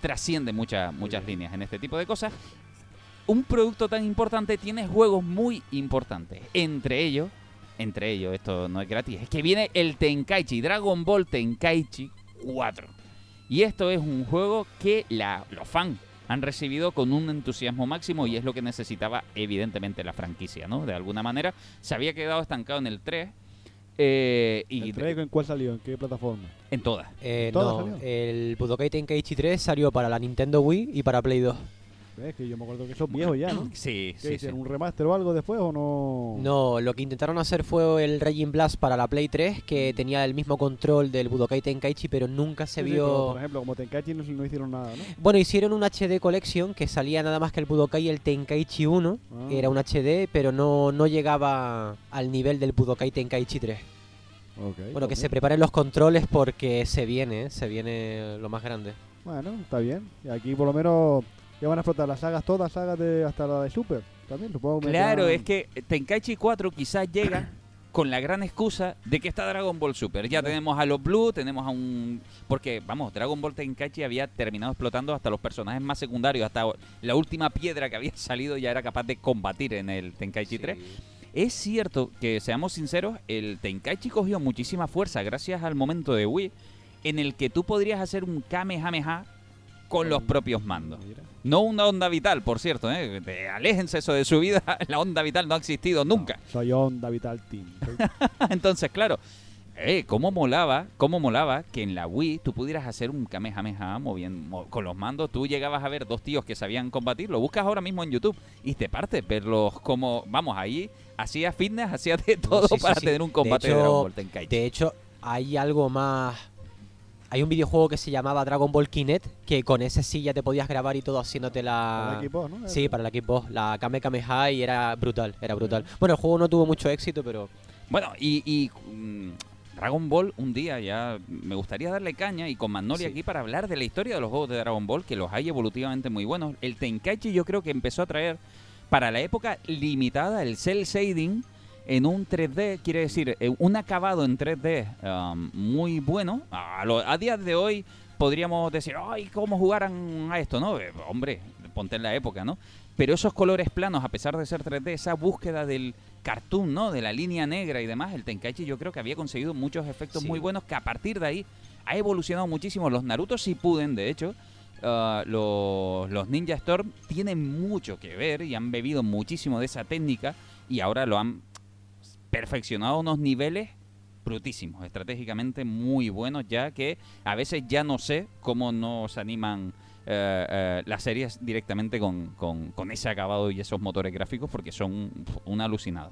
S1: trasciende muchas muchas líneas en este tipo de cosas. Un producto tan importante tiene juegos muy importantes. Entre ellos, entre ellos, esto no es gratis, es que viene el Tenkaichi, Dragon Ball Tenkaichi 4. Y esto es un juego que la, los fans han recibido con un entusiasmo máximo y es lo que necesitaba evidentemente la franquicia, ¿no? De alguna manera se había quedado estancado en el 3 eh, y
S2: ¿El traigo en cuál salió? ¿En qué plataforma?
S1: en todas.
S5: Eh,
S2: ¿Todas
S5: no,
S2: salió?
S5: el Budokai Tenkaichi 3 salió para la Nintendo Wii y para Play 2.
S2: Es que yo me acuerdo que son viejos ya, ¿no?
S1: Sí,
S2: ¿Qué
S1: sí, sí.
S2: hicieron? ¿Un remaster o algo después o no?
S5: No, lo que intentaron hacer fue el Raging Blast para la Play 3, que tenía el mismo control del Budokai Tenkaichi, pero nunca se
S2: Sí, sí, pero,
S5: vio...
S2: por ejemplo, como Tenkaichi no, no hicieron nada, ¿no?
S5: Bueno, hicieron un HD Collection que salía nada más que el Budokai y el Tenkaichi 1.
S2: Ah.
S5: Era un HD, pero no, no llegaba al nivel del Budokai Tenkaichi 3.
S2: Ok,
S5: Bueno, que se preparen los controles porque se viene, se viene lo más grande.
S2: Bueno, está bien. Y aquí por lo menos ya van a explotar las sagas todas, sagas de hasta la de Super. También supongo.
S1: Claro,
S2: meterán-
S1: es que Tenkaichi 4 quizás llega con la gran excusa de que está Dragon Ball Super. Ya tenemos a los Blue, tenemos a un... Porque, vamos, Dragon Ball Tenkaichi había terminado explotando hasta los personajes más secundarios, hasta la última piedra que había salido ya era capaz de combatir en el Tenkaichi 3. Es cierto que, seamos sinceros, el Tenkaichi cogió muchísima fuerza gracias al momento de Wii, en el que tú podrías hacer un Kamehameha con los propios mandos.
S2: Mira.
S1: No una onda vital, por cierto, ¿eh? De- aléjense eso de su vida, la onda vital no ha existido nunca.
S2: Soy Onda Vital Team.
S1: Entonces, claro, eh, cómo molaba, cómo molaba que en la Wii tú pudieras hacer un Kamehameha moviendo, mo- con los mandos. Tú llegabas a ver dos tíos que sabían combatir, lo buscas ahora mismo en YouTube y te partes verlos como, vamos, ahí hacía fitness, hacía de todo
S5: sí,
S1: para
S5: sí.
S1: tener un
S5: De
S1: combate de,
S5: hecho-
S1: Dragon Ball Tenkaichi.
S5: De hecho, hay algo más. Hay un videojuego que se llamaba Dragon Ball Kinect, que con ese sí ya te podías grabar y todo haciéndote la.
S2: Para Xbox, ¿no?
S5: Sí, para la Xbox, la Kame y era brutal, era brutal. Bueno, el juego no tuvo mucho éxito, pero
S1: Bueno, y, y, mm, Dragon Ball, un día ya me gustaría darle caña y con Magnolia
S5: Sí.
S1: aquí para hablar de la historia de los juegos de Dragon Ball, que los hay evolutivamente muy buenos. El Tenkaichi yo creo que empezó a traer para la época limitada el cel shading en un 3D, quiere decir, eh, un acabado en 3D um, muy bueno. A, lo- a días de hoy podríamos decir, ay, ¿cómo jugaran a esto? no Eh, Hombre, ponte en la época, ¿no? Pero esos colores planos, a pesar de ser 3D, esa búsqueda del cartoon, ¿no? De la línea negra y demás, el Tenkaichi yo creo que había conseguido muchos efectos
S5: Sí.
S1: muy buenos que a partir de ahí ha evolucionado muchísimo. Los Naruto Shippuden, de hecho, ah, los, los Ninja Storm tienen mucho que ver y han bebido muchísimo de esa técnica y ahora lo han perfeccionado unos niveles brutísimos, estratégicamente muy buenos, ya que a veces ya no sé cómo nos animan eh, eh, las series directamente con, con- con ese acabado y esos motores gráficos, porque son una alucinada.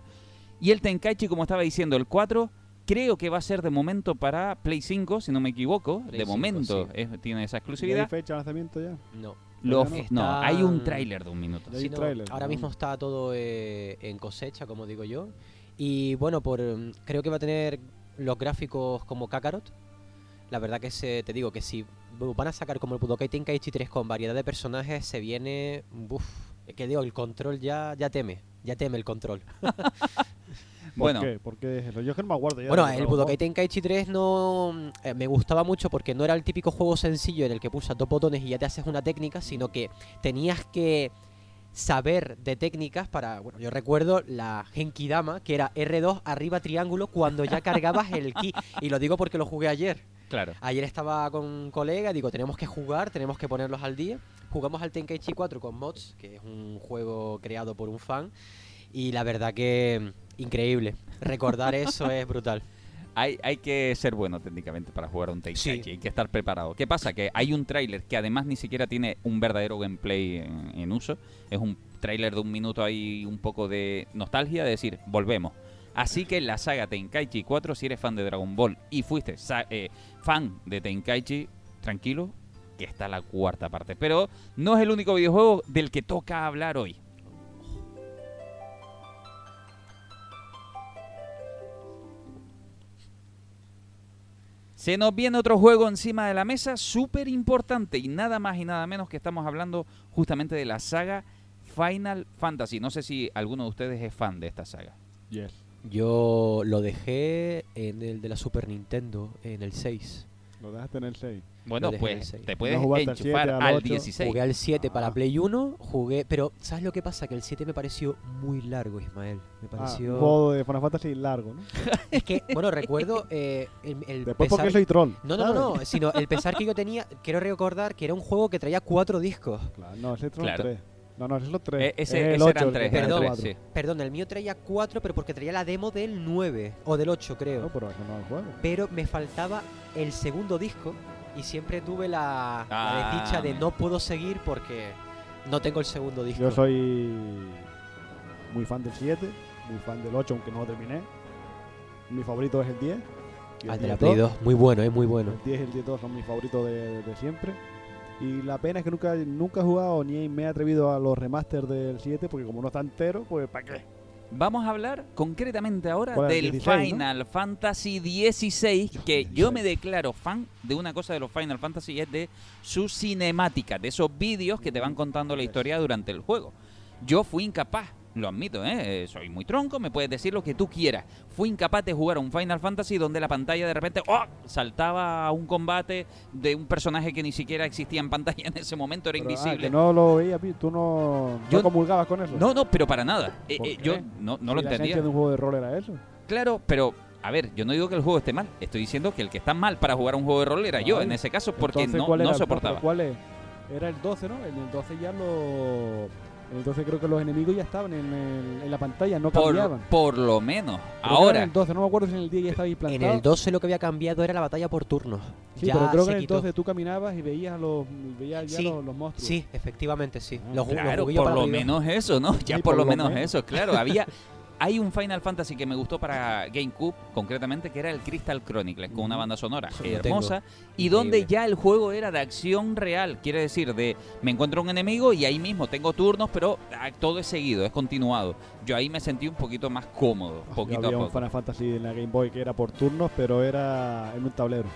S1: Y el Tenkaichi, como estaba diciendo, el 4, creo que va a ser de momento para Play 5, si no me equivoco.
S5: Play
S1: de
S5: 5,
S1: momento
S5: sí.
S1: es- tiene esa
S2: ¿Ya hay
S1: exclusividad.
S2: fecha de lanzamiento ya?
S5: no.
S1: No,
S5: Están-
S1: hay un tráiler de un minuto.
S5: Sí, no, ahora
S2: ¿no?
S5: mismo está todo eh, en cosecha, como digo yo. Y bueno, por mm, creo que va a tener los gráficos como Kakarot. La verdad que se, te digo que si van a sacar como el Budokai Tenkaichi 3 con variedad de personajes, se viene... Uf, es que digo, el control ya, ya teme, ya teme el control.
S2: ¿Por
S1: Bueno.
S2: qué? ¿Por qué es eso? Yo es que no me acuerdo ya.
S5: Bueno, el Budokai. Tenkaichi 3 no mm, eh, me gustaba mucho porque no era el típico juego sencillo en el que pulsas dos botones y ya te haces una técnica, sino que tenías que saber de técnicas para, bueno, yo recuerdo la Genkidama, que era R2 arriba triángulo cuando ya cargabas el ki, y lo digo porque lo jugué ayer.
S1: Claro.
S5: Ayer estaba con un colega, digo, tenemos que jugar, tenemos que ponerlos al día. Jugamos al Tenkaichi 4 con mods, que es un juego creado por un fan, y la verdad que mm, increíble. Recordar eso es brutal.
S1: Hay, hay que ser bueno técnicamente para jugar a un Tenkaichi,
S5: Sí.
S1: hay que estar preparado. ¿Qué pasa? Que hay un tráiler que además ni siquiera tiene un verdadero gameplay en, en uso. Es un tráiler de un minuto ahí un poco de nostalgia, de decir, volvemos. Así que la saga Tenkaichi 4, si eres fan de Dragon Ball y fuiste eh, fan de Tenkaichi, tranquilo, que está la cuarta parte. Pero no es el único videojuego del que toca hablar hoy. Se nos viene otro juego encima de la mesa, súper importante y nada más y nada menos que estamos hablando justamente de la saga Final Fantasy. No sé si alguno de ustedes es fan de esta saga.
S2: Yes.
S5: Yo lo dejé en el de la Super Nintendo, en el 6.
S2: Lo dejaste en el 6.
S1: Bueno,
S5: el
S1: pues te puedes
S2: al
S1: enchufar
S2: al
S1: al,
S2: ocho.
S1: 16.
S5: Jugué al 7 para
S2: Ah.
S5: Play 1, jugué... Pero, ¿sabes lo que pasa? Que el 7 me pareció muy largo, Ismael. Me
S2: Ah,
S5: pareció...
S2: un juego de Final Fantasy largo, ¿no?
S5: Es que, bueno, recuerdo eh, el, el
S2: Después
S5: pesar-
S2: porque soy troll.
S5: No, no, no, no, sino el pesar que yo tenía, quiero recordar que era un juego que traía cuatro discos.
S2: Claro, no, ese es troll
S1: Claro.
S2: 3. No, no, ese es los 3.
S1: Eh, ese, ese eran tres, eran
S5: Perdón.
S1: tres, sí.
S5: Perdón, el mío traía cuatro, pero porque traía la demo del 9 o del 8, creo.
S2: No, pero no es el juego.
S5: pero me faltaba el segundo disco y siempre tuve la, la
S1: Ah,
S5: desdicha de no puedo seguir porque no tengo el segundo disco.
S2: Yo soy muy fan del 7, muy fan del 8, aunque no lo terminé. Mi favorito es el 10. y el
S5: Al de
S2: 10
S5: la Play 2, muy bueno, es muy bueno.
S2: El 10 y el 10 2 son mis favoritos de, de siempre. Y la pena es que nunca, nunca he jugado ni me he atrevido a los remasters del 7 porque como no está entero, pues ¿para qué?
S1: Vamos a hablar concretamente ahora del
S2: 16, ¿no?
S1: Final Fantasy XVI, que yo me declaro fan de una cosa de los Final Fantasy y es de su cinemática, de esos vídeos que te van contando la historia durante el juego. Yo fui incapaz, lo admito, ¿eh? soy muy tronco, me puedes decir lo que tú quieras. Fui incapaz de jugar a un Final Fantasy donde la pantalla de repente ¡oh! saltaba a un combate de un personaje que ni siquiera existía en pantalla en ese momento, era
S2: Pero, ah,
S1: invisible.
S2: que no lo veía, tú no,
S1: Yo-
S2: no comulgabas con eso.
S1: no, no, pero para nada. Eh,
S2: ¿Por
S1: eh, yo no, no lo
S2: La
S1: entendía.
S2: esencia de un juego de rol era eso.
S1: Claro, pero a ver, yo no digo que el juego esté mal, estoy diciendo que el que está mal para jugar un juego de rol era yo en ese caso porque
S2: Entonces,
S1: no,
S2: ¿cuál
S1: no soportaba.
S2: ¿Cuál es? Era el 12, ¿no? En el 12 ya lo... En 12 creo que los enemigos ya estaban en, el- en la pantalla, no
S1: Por,
S2: cambiaban.
S1: por lo menos.
S2: Creo era en
S1: Ahora,
S2: el 12, no me acuerdo si en el 10 ya estaba
S5: En
S2: implantado.
S5: el 12 lo que había cambiado era la batalla por turnos.
S2: Sí,
S5: Ya
S2: pero creo que en el
S5: quitó.
S2: 12 tú caminabas y veías, a los, veías ya
S5: Sí,
S2: los, los monstruos.
S5: Sí, efectivamente, sí.
S2: Ah,
S5: Los,
S1: claro, por lo menos eso, ¿no? Ya
S2: Sí,
S1: por, lo menos, eso, claro. Había, hay un Final Fantasy que me gustó para GameCube, concretamente, que era el Crystal Chronicles, con una banda sonora hermosa, y donde ya el juego era de acción real, quiere decir, de me encuentro un enemigo y ahí mismo tengo turnos, pero ah, todo es seguido, es continuado. Yo ahí me sentí un poquito más cómodo,
S2: Ah,
S1: poquito
S2: había
S1: a
S2: un. Final Fantasy en la Game Boy que era por turnos, pero era en un tablero.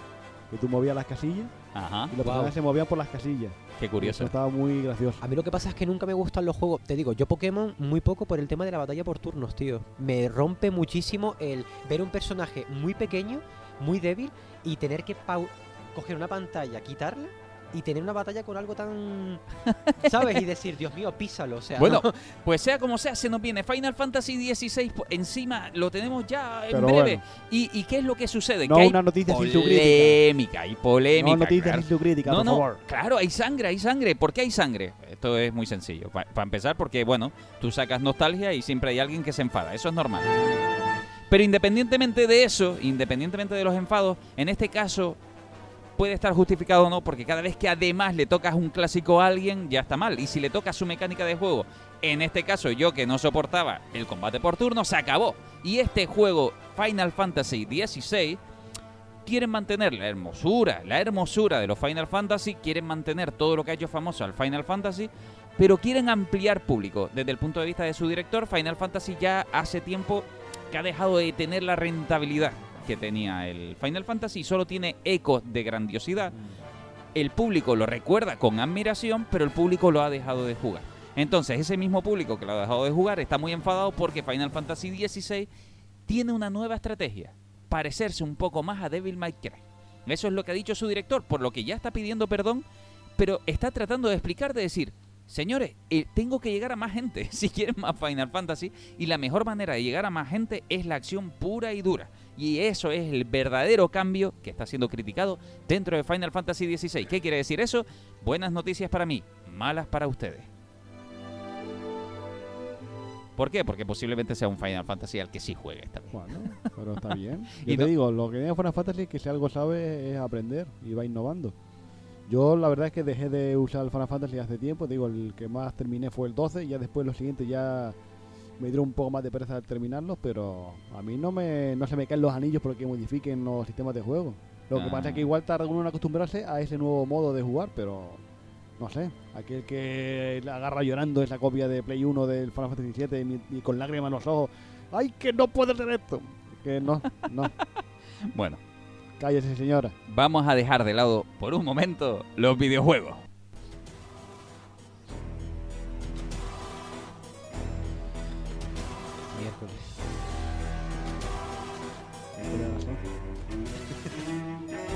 S2: Y tú movías las casillas
S1: Ajá,
S2: y los
S5: Wow.
S2: personajes se movían por las casillas.
S1: qué
S2: Eso
S1: curioso.
S2: estaba muy gracioso.
S5: A mí lo que pasa es que nunca me gustan los juegos. Te digo, yo Pokémon muy poco por el tema de la batalla por turnos, tío. Me rompe muchísimo el ver un personaje muy pequeño, muy débil y tener que pau- coger una pantalla, quitarla y tener una batalla con algo tan. ¿Sabes? Y decir, Dios mío, písalo. O sea,
S1: Bueno,
S5: no.
S1: pues sea como sea, se nos viene Final Fantasy XVI po- encima, lo tenemos ya en
S2: Pero
S1: breve.
S2: bueno.
S1: ¿Y, y qué es lo que sucede?
S2: No
S1: que hay
S2: una noticia sin su crítica.
S1: polémica, hay polémica.
S2: no noticias
S1: claro.
S2: crítica,
S1: No,
S2: por
S1: no,
S2: favor.
S1: claro, hay sangre, hay sangre. ¿Por qué hay sangre? Esto es muy sencillo. Para empezar, porque, bueno, tú sacas nostalgia y siempre hay alguien que se enfada. Eso es normal. Pero independientemente de eso, independientemente de los enfados, en este caso puede estar justificado o no, porque cada vez que además le tocas un clásico a alguien, ya está mal. Y si le tocas su mecánica de juego, en este caso yo que no soportaba el combate por turno, se acabó. Y este juego, Final Fantasy XVI, quieren mantener la hermosura, la hermosura de los Final Fantasy, quieren mantener todo lo que ha hecho famoso al Final Fantasy, pero quieren ampliar público. Desde el punto de vista de su director, Final Fantasy ya hace tiempo que ha dejado de tener la rentabilidad que tenía el Final Fantasy solo tiene ecos de grandiosidad. El público lo recuerda con admiración, pero el público lo ha dejado de jugar. Entonces, ese mismo público que lo ha dejado de jugar está muy enfadado porque Final Fantasy XVI tiene una nueva estrategia, parecerse un poco más a Devil May Cry. Eso es lo que ha dicho su director, por lo que ya está pidiendo perdón, pero está tratando de explicar, de decir, señores, eh, tengo que llegar a más gente si quieren más Final Fantasy y la mejor manera de llegar a más gente es la acción pura y dura. Y eso es el verdadero cambio que está siendo criticado dentro de Final Fantasy XVI. ¿Qué quiere decir eso? Buenas noticias para mí, malas para ustedes. ¿Por qué? Porque posiblemente sea un Final Fantasy al que sí juegue.
S2: Bueno, pero está bien.
S1: Y
S2: te
S1: no-
S2: digo, lo que tiene Final Fantasy es que si algo sabe es aprender y va innovando. Yo la verdad es que dejé de usar el Final Fantasy hace tiempo. Te digo, el que más terminé fue el 12 y ya después los siguientes ya me dieron un poco más de pereza al terminarlos, pero a mí no me no se me caen los anillos porque modifiquen los sistemas de juego. Lo que
S1: Ah.
S2: pasa es que igual tarda uno en acostumbrarse a ese nuevo modo de jugar, pero no sé, aquel que la agarra llorando esa copia de Play 1 del Final Fantasy 7 y, y con lágrimas en los ojos, ¡ay, que no puede ser esto! Que no, no,
S1: Bueno,
S2: cállese señora.
S1: vamos a dejar de lado por un momento los videojuegos.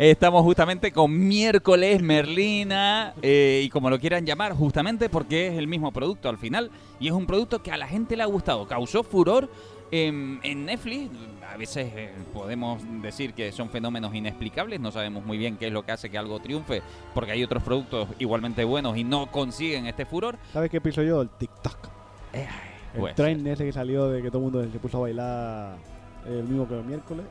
S1: Estamos justamente con miércoles Merlina eh, y como lo quieran llamar, justamente porque es el mismo producto al final y es un producto que a la gente le ha gustado, causó furor en, en Netflix. A veces eh, podemos decir que son fenómenos inexplicables, no sabemos muy bien qué es lo que hace que algo triunfe, porque hay otros productos igualmente buenos y no consiguen este furor.
S2: ¿Sabes qué pienso yo? El TikTok. El
S1: pues,
S2: tren ese que salió de que todo el mundo se puso a bailar el mismo que el miércoles.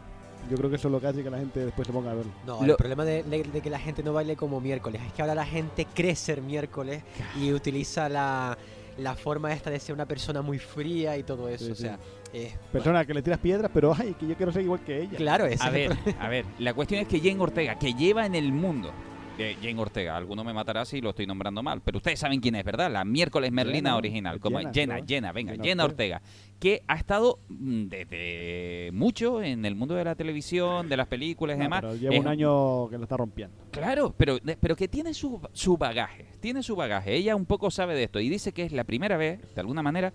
S2: Yo creo que eso es lo que hace que la gente después se ponga a verlo.
S5: No,
S1: Lo-
S5: el problema de, de- de que la gente no baile como miércoles es que ahora la gente cree ser miércoles y utiliza la, la forma esta de ser una persona muy fría y todo eso.
S2: Sí,
S5: o sea, eh,
S2: Persona que le tiras piedras, pero ay, que yo quiero ser igual que ella.
S5: claro, ese
S1: A ver, a ver, la cuestión es que Jane Ortega, que lleva en el mundo, de Jane Ortega, alguno me matará si lo estoy nombrando mal, pero ustedes saben quién es, ¿verdad? La miércoles Merlina
S2: Jenna,
S1: original, como
S2: Jenna,
S1: Jenna, venga,
S2: Jenna Ortega.
S1: Que ha estado mm, desde mucho en el mundo de la televisión, de las películas y
S2: No,
S1: demás.
S2: pero lleva
S1: Es
S2: un año que lo está rompiendo.
S1: Claro, pero, pero que tiene su, su bagaje, tiene su bagaje. Ella un poco sabe de esto y dice que es la primera vez, de alguna manera,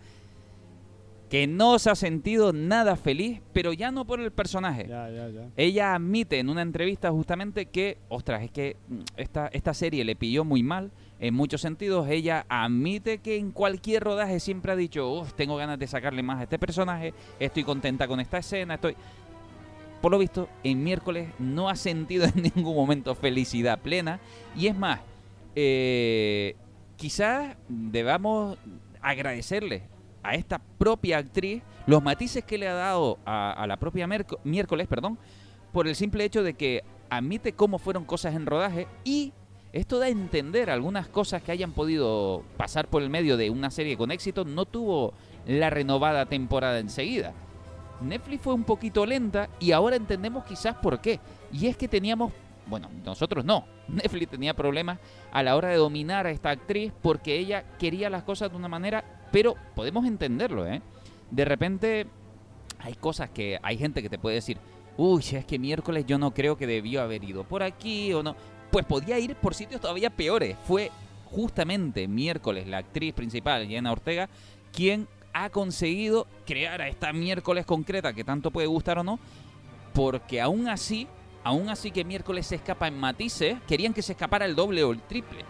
S1: que no se ha sentido nada feliz, pero ya no por el personaje.
S2: Ya, ya, ya.
S1: Ella admite en una entrevista justamente que, ostras, es que mm, esta, esta serie le pilló muy mal en muchos sentidos. Ella admite que en cualquier rodaje siempre ha dicho, "Uf, tengo ganas de sacarle más a este personaje, estoy contenta con esta escena, estoy... por lo visto, en miércoles no ha sentido en ningún momento felicidad plena. Y es más, eh, quizás debamos agradecerle a esta propia actriz los matices que le ha dado a, la propia miércoles, perdón, por el simple hecho de que admite cómo fueron cosas en rodaje y esto da a entender algunas cosas que hayan podido pasar por el medio de una serie con éxito, no tuvo la renovada temporada enseguida. Netflix fue un poquito lenta y ahora entendemos quizás por qué. Y es que teníamos, bueno, nosotros no, Netflix tenía problemas a la hora de dominar a esta actriz porque ella quería las cosas de una manera, pero podemos entenderlo, ¿eh? De repente hay cosas que hay gente que te puede decir, uy, es que miércoles yo no creo que debió haber ido por aquí o no. Pues podía ir por sitios todavía peores. Fue justamente miércoles la actriz principal, Jenna Ortega, quien ha conseguido crear a esta miércoles concreta que tanto puede gustar o no, porque aún así, aún así que miércoles se escapa en matices, querían que se escapara el doble o el triple.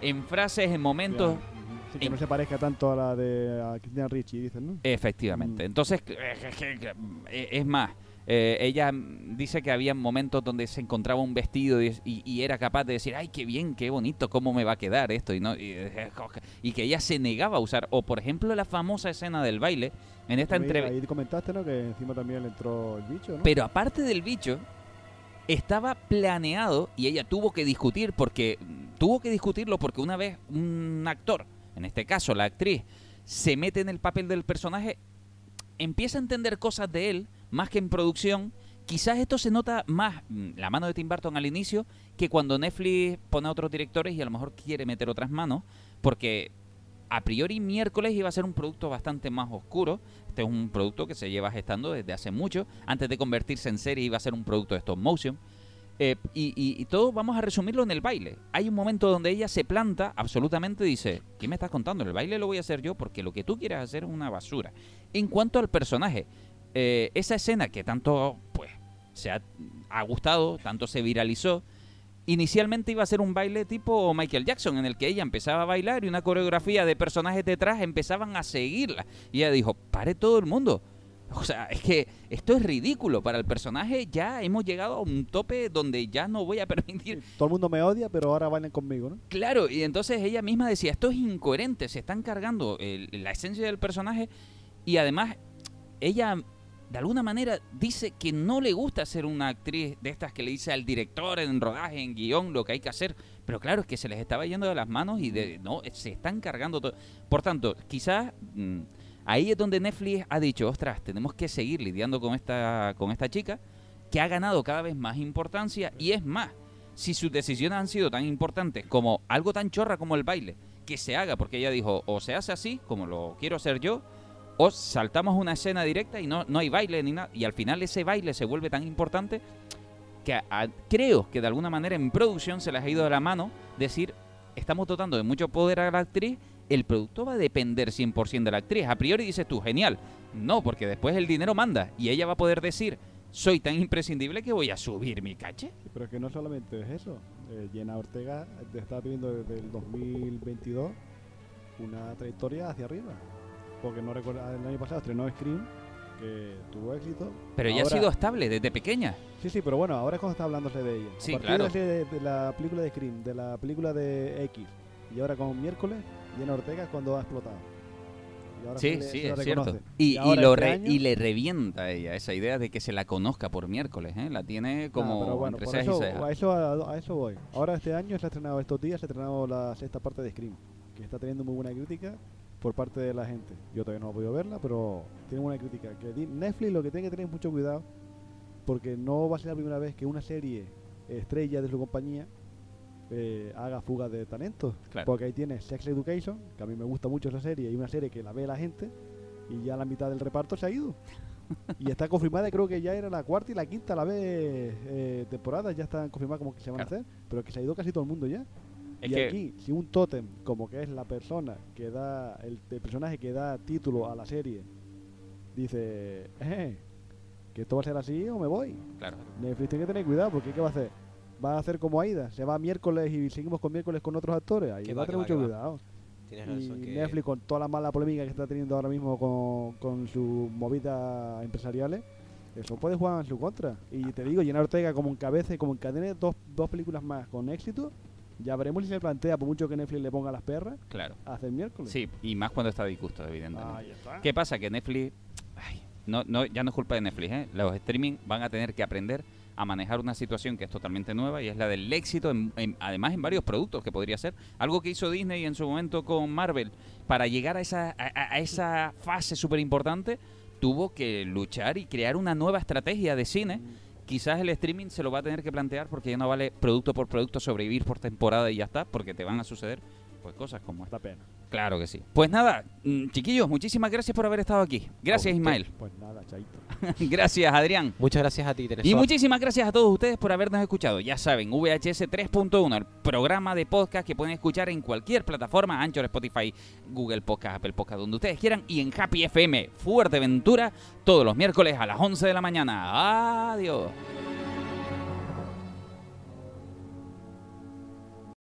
S1: En frases, en momentos,
S2: ujú. Sí, que no se parezca tanto a la de a Christina Ricci, dicen, ¿no?
S1: Efectivamente.
S2: Mm.
S1: Entonces, eh, es más, eh, ella dice que había momentos donde se encontraba un vestido y, y- y era capaz de decir, ay, qué bien, qué bonito, cómo me va a quedar esto. Y, no, y, y que ella se negaba a usar. O, por ejemplo, la famosa escena del baile. En esta entrevista.
S2: Ahí comentaste, ¿no? Que encima también le entró el bicho, ¿no?
S1: Pero aparte del bicho, estaba planeado y ella tuvo que discutir porque tuvo que discutirlo porque una vez un actor, en este caso la actriz, se mete en el papel del personaje, empieza a entender cosas de él más que en producción. Quizás esto se nota más mm, la mano de Tim Burton al inicio que cuando Netflix pone a otros directores y a lo mejor quiere meter otras manos, porque a priori miércoles iba a ser un producto bastante más oscuro. Este es un producto que se lleva gestando desde hace mucho. Antes de convertirse en serie iba a ser un producto de stop motion. Eh, y, y- y todo vamos a resumirlo en el baile. Hay un momento donde ella se planta, absolutamente dice, ¿qué me estás contando? El baile lo voy a hacer yo porque lo que tú quieres hacer es una basura. En cuanto al personaje, eh, esa escena que tanto pues se ha gustado, tanto se viralizó, inicialmente iba a ser un baile tipo Michael Jackson, en el que ella empezaba a bailar y una coreografía de personajes detrás empezaban a seguirla. Y ella dijo, pare todo el mundo. O sea, es que esto es ridículo. Para el personaje ya hemos llegado a un tope donde ya no voy a permitir
S2: Todo el mundo me odia, pero ahora bailan conmigo, ¿no?
S1: Claro, y entonces ella misma decía, esto es incoherente, se están cargando el- la esencia del personaje y además ella de alguna manera dice que no le gusta ser una actriz de estas que le dice al director en rodaje, en guion, lo que hay que hacer. Pero claro, es que se les estaba yendo de las manos y de, no, se están cargando todo. Por tanto, quizás mm, ahí es donde Netflix ha dicho, ostras, tenemos que seguir lidiando con esta, con esta chica que ha ganado cada vez más importancia y es más, si sus decisiones han sido tan importantes como algo tan chorra como el baile, que se haga, porque ella dijo, o se hace así, como lo quiero hacer yo, o saltamos una escena directa y no, no hay baile ni nada, y al final ese baile se vuelve tan importante que creo que de alguna manera en producción se les ha ido de la mano decir, estamos dotando de mucho poder a la actriz, el producto va a depender 100% de la actriz. A priori dices tú, genial. No, porque después el dinero manda y ella va a poder decir, soy tan imprescindible que voy a subir mi caché.
S2: Pero es que no solamente es eso. Eh, Jenna Ortega está teniendo desde el 2022 una trayectoria hacia arriba. Porque no recuerdo, el año pasado estrenó Scream, que tuvo éxito.
S1: Pero ella
S2: Ahora-
S1: ha sido estable desde pequeña.
S2: Sí, sí, pero bueno, ahora es cuando está hablándose de ella.
S1: Sí,
S2: a
S1: claro.
S2: de- de la película de Scream, de la película de X, y ahora con miércoles, Jenna Ortega es cuando ha explotado. Y ahora
S1: Sí,
S2: le-
S1: sí, es cierto. Y, y lo
S2: este
S1: re-
S2: año-
S1: y le revienta a ella esa idea de que se la conozca por miércoles. ¿eh? La tiene como
S2: Ah, pero bueno,
S1: entre
S2: por
S1: cejas y
S2: eso,
S1: cejas.
S2: a, eso, a, a eso voy. Ahora este año se ha estrenado, estos días se ha estrenado la sexta parte de Scream, que está teniendo muy buena crítica por parte de la gente. Yo todavía no he podido verla, pero tiene buena crítica. Que Netflix lo que tiene que tener es mucho cuidado, porque no va a ser la primera vez que una serie estrella de su compañía eh, haga fuga de talentos.
S1: Claro.
S2: Porque ahí tienes Sex Education, que a mí me gusta mucho esa serie, y una serie que la ve la gente, y ya la mitad del reparto se ha ido. y está confirmada, creo que ya era la cuarta y la quinta la vez eh, temporada, ya están confirmadas como que se van
S1: Claro.
S2: a hacer, pero que se ha ido casi todo el mundo ya.
S1: Es
S2: y
S1: que-
S2: aquí, si un tótem, como que es la persona que da, el, el personaje que da título a la serie, dice, eh, que esto va a ser así o me voy.
S1: Claro.
S2: Netflix tiene que tener cuidado porque ¿qué va a hacer? Va a hacer como Aida, se va miércoles y seguimos con miércoles con otros actores. Ahí
S5: Que
S2: va
S5: va,
S2: a tener mucho
S5: va.
S2: cuidado.
S5: Tienes
S2: Y
S5: razón que...
S2: Netflix con toda la mala polémica que está teniendo ahora mismo con, con sus movidas empresariales, Eso puede jugar en su contra. Y te digo, Jenna Ortega como encabece, como encadene dos, dos películas más con éxito, ya veremos si se plantea, por mucho que Netflix le ponga las perras,
S1: Claro.
S2: hace el miércoles.
S1: Sí, y más cuando está disgusto, evidentemente.
S2: Ahí está.
S1: ¿Qué pasa? Que Netflix. ay, no, no, ya no es culpa de Netflix, ¿eh? Los streaming van a tener que aprender a manejar una situación que es totalmente nueva y es la del éxito, en- en- además en varios productos que podría ser. Algo que hizo Disney en su momento con Marvel para llegar a esa, a, esa fase súper importante, tuvo que luchar y crear una nueva estrategia de cine. Quizás el streaming se lo va a tener que plantear porque ya no vale producto por producto sobrevivir por temporada y ya está, porque te van a suceder pues cosas como esta.
S2: Pena.
S1: Claro que sí. Pues nada, mm, chiquillos, muchísimas gracias por haber estado aquí. Gracias. Ismael.
S2: Pues nada, chaito.
S1: gracias, Adrián.
S5: Muchas gracias a ti,
S1: Y
S5: Teresor.
S1: muchísimas gracias a todos ustedes por habernos escuchado. Ya saben, VHS 3.1, el programa de podcast que pueden escuchar en cualquier plataforma, Anchor, Spotify, Google Podcast, Apple Podcast, donde ustedes quieran, y en Happy FM Fuerteventura, todos los miércoles a las 11 de la mañana. Adiós.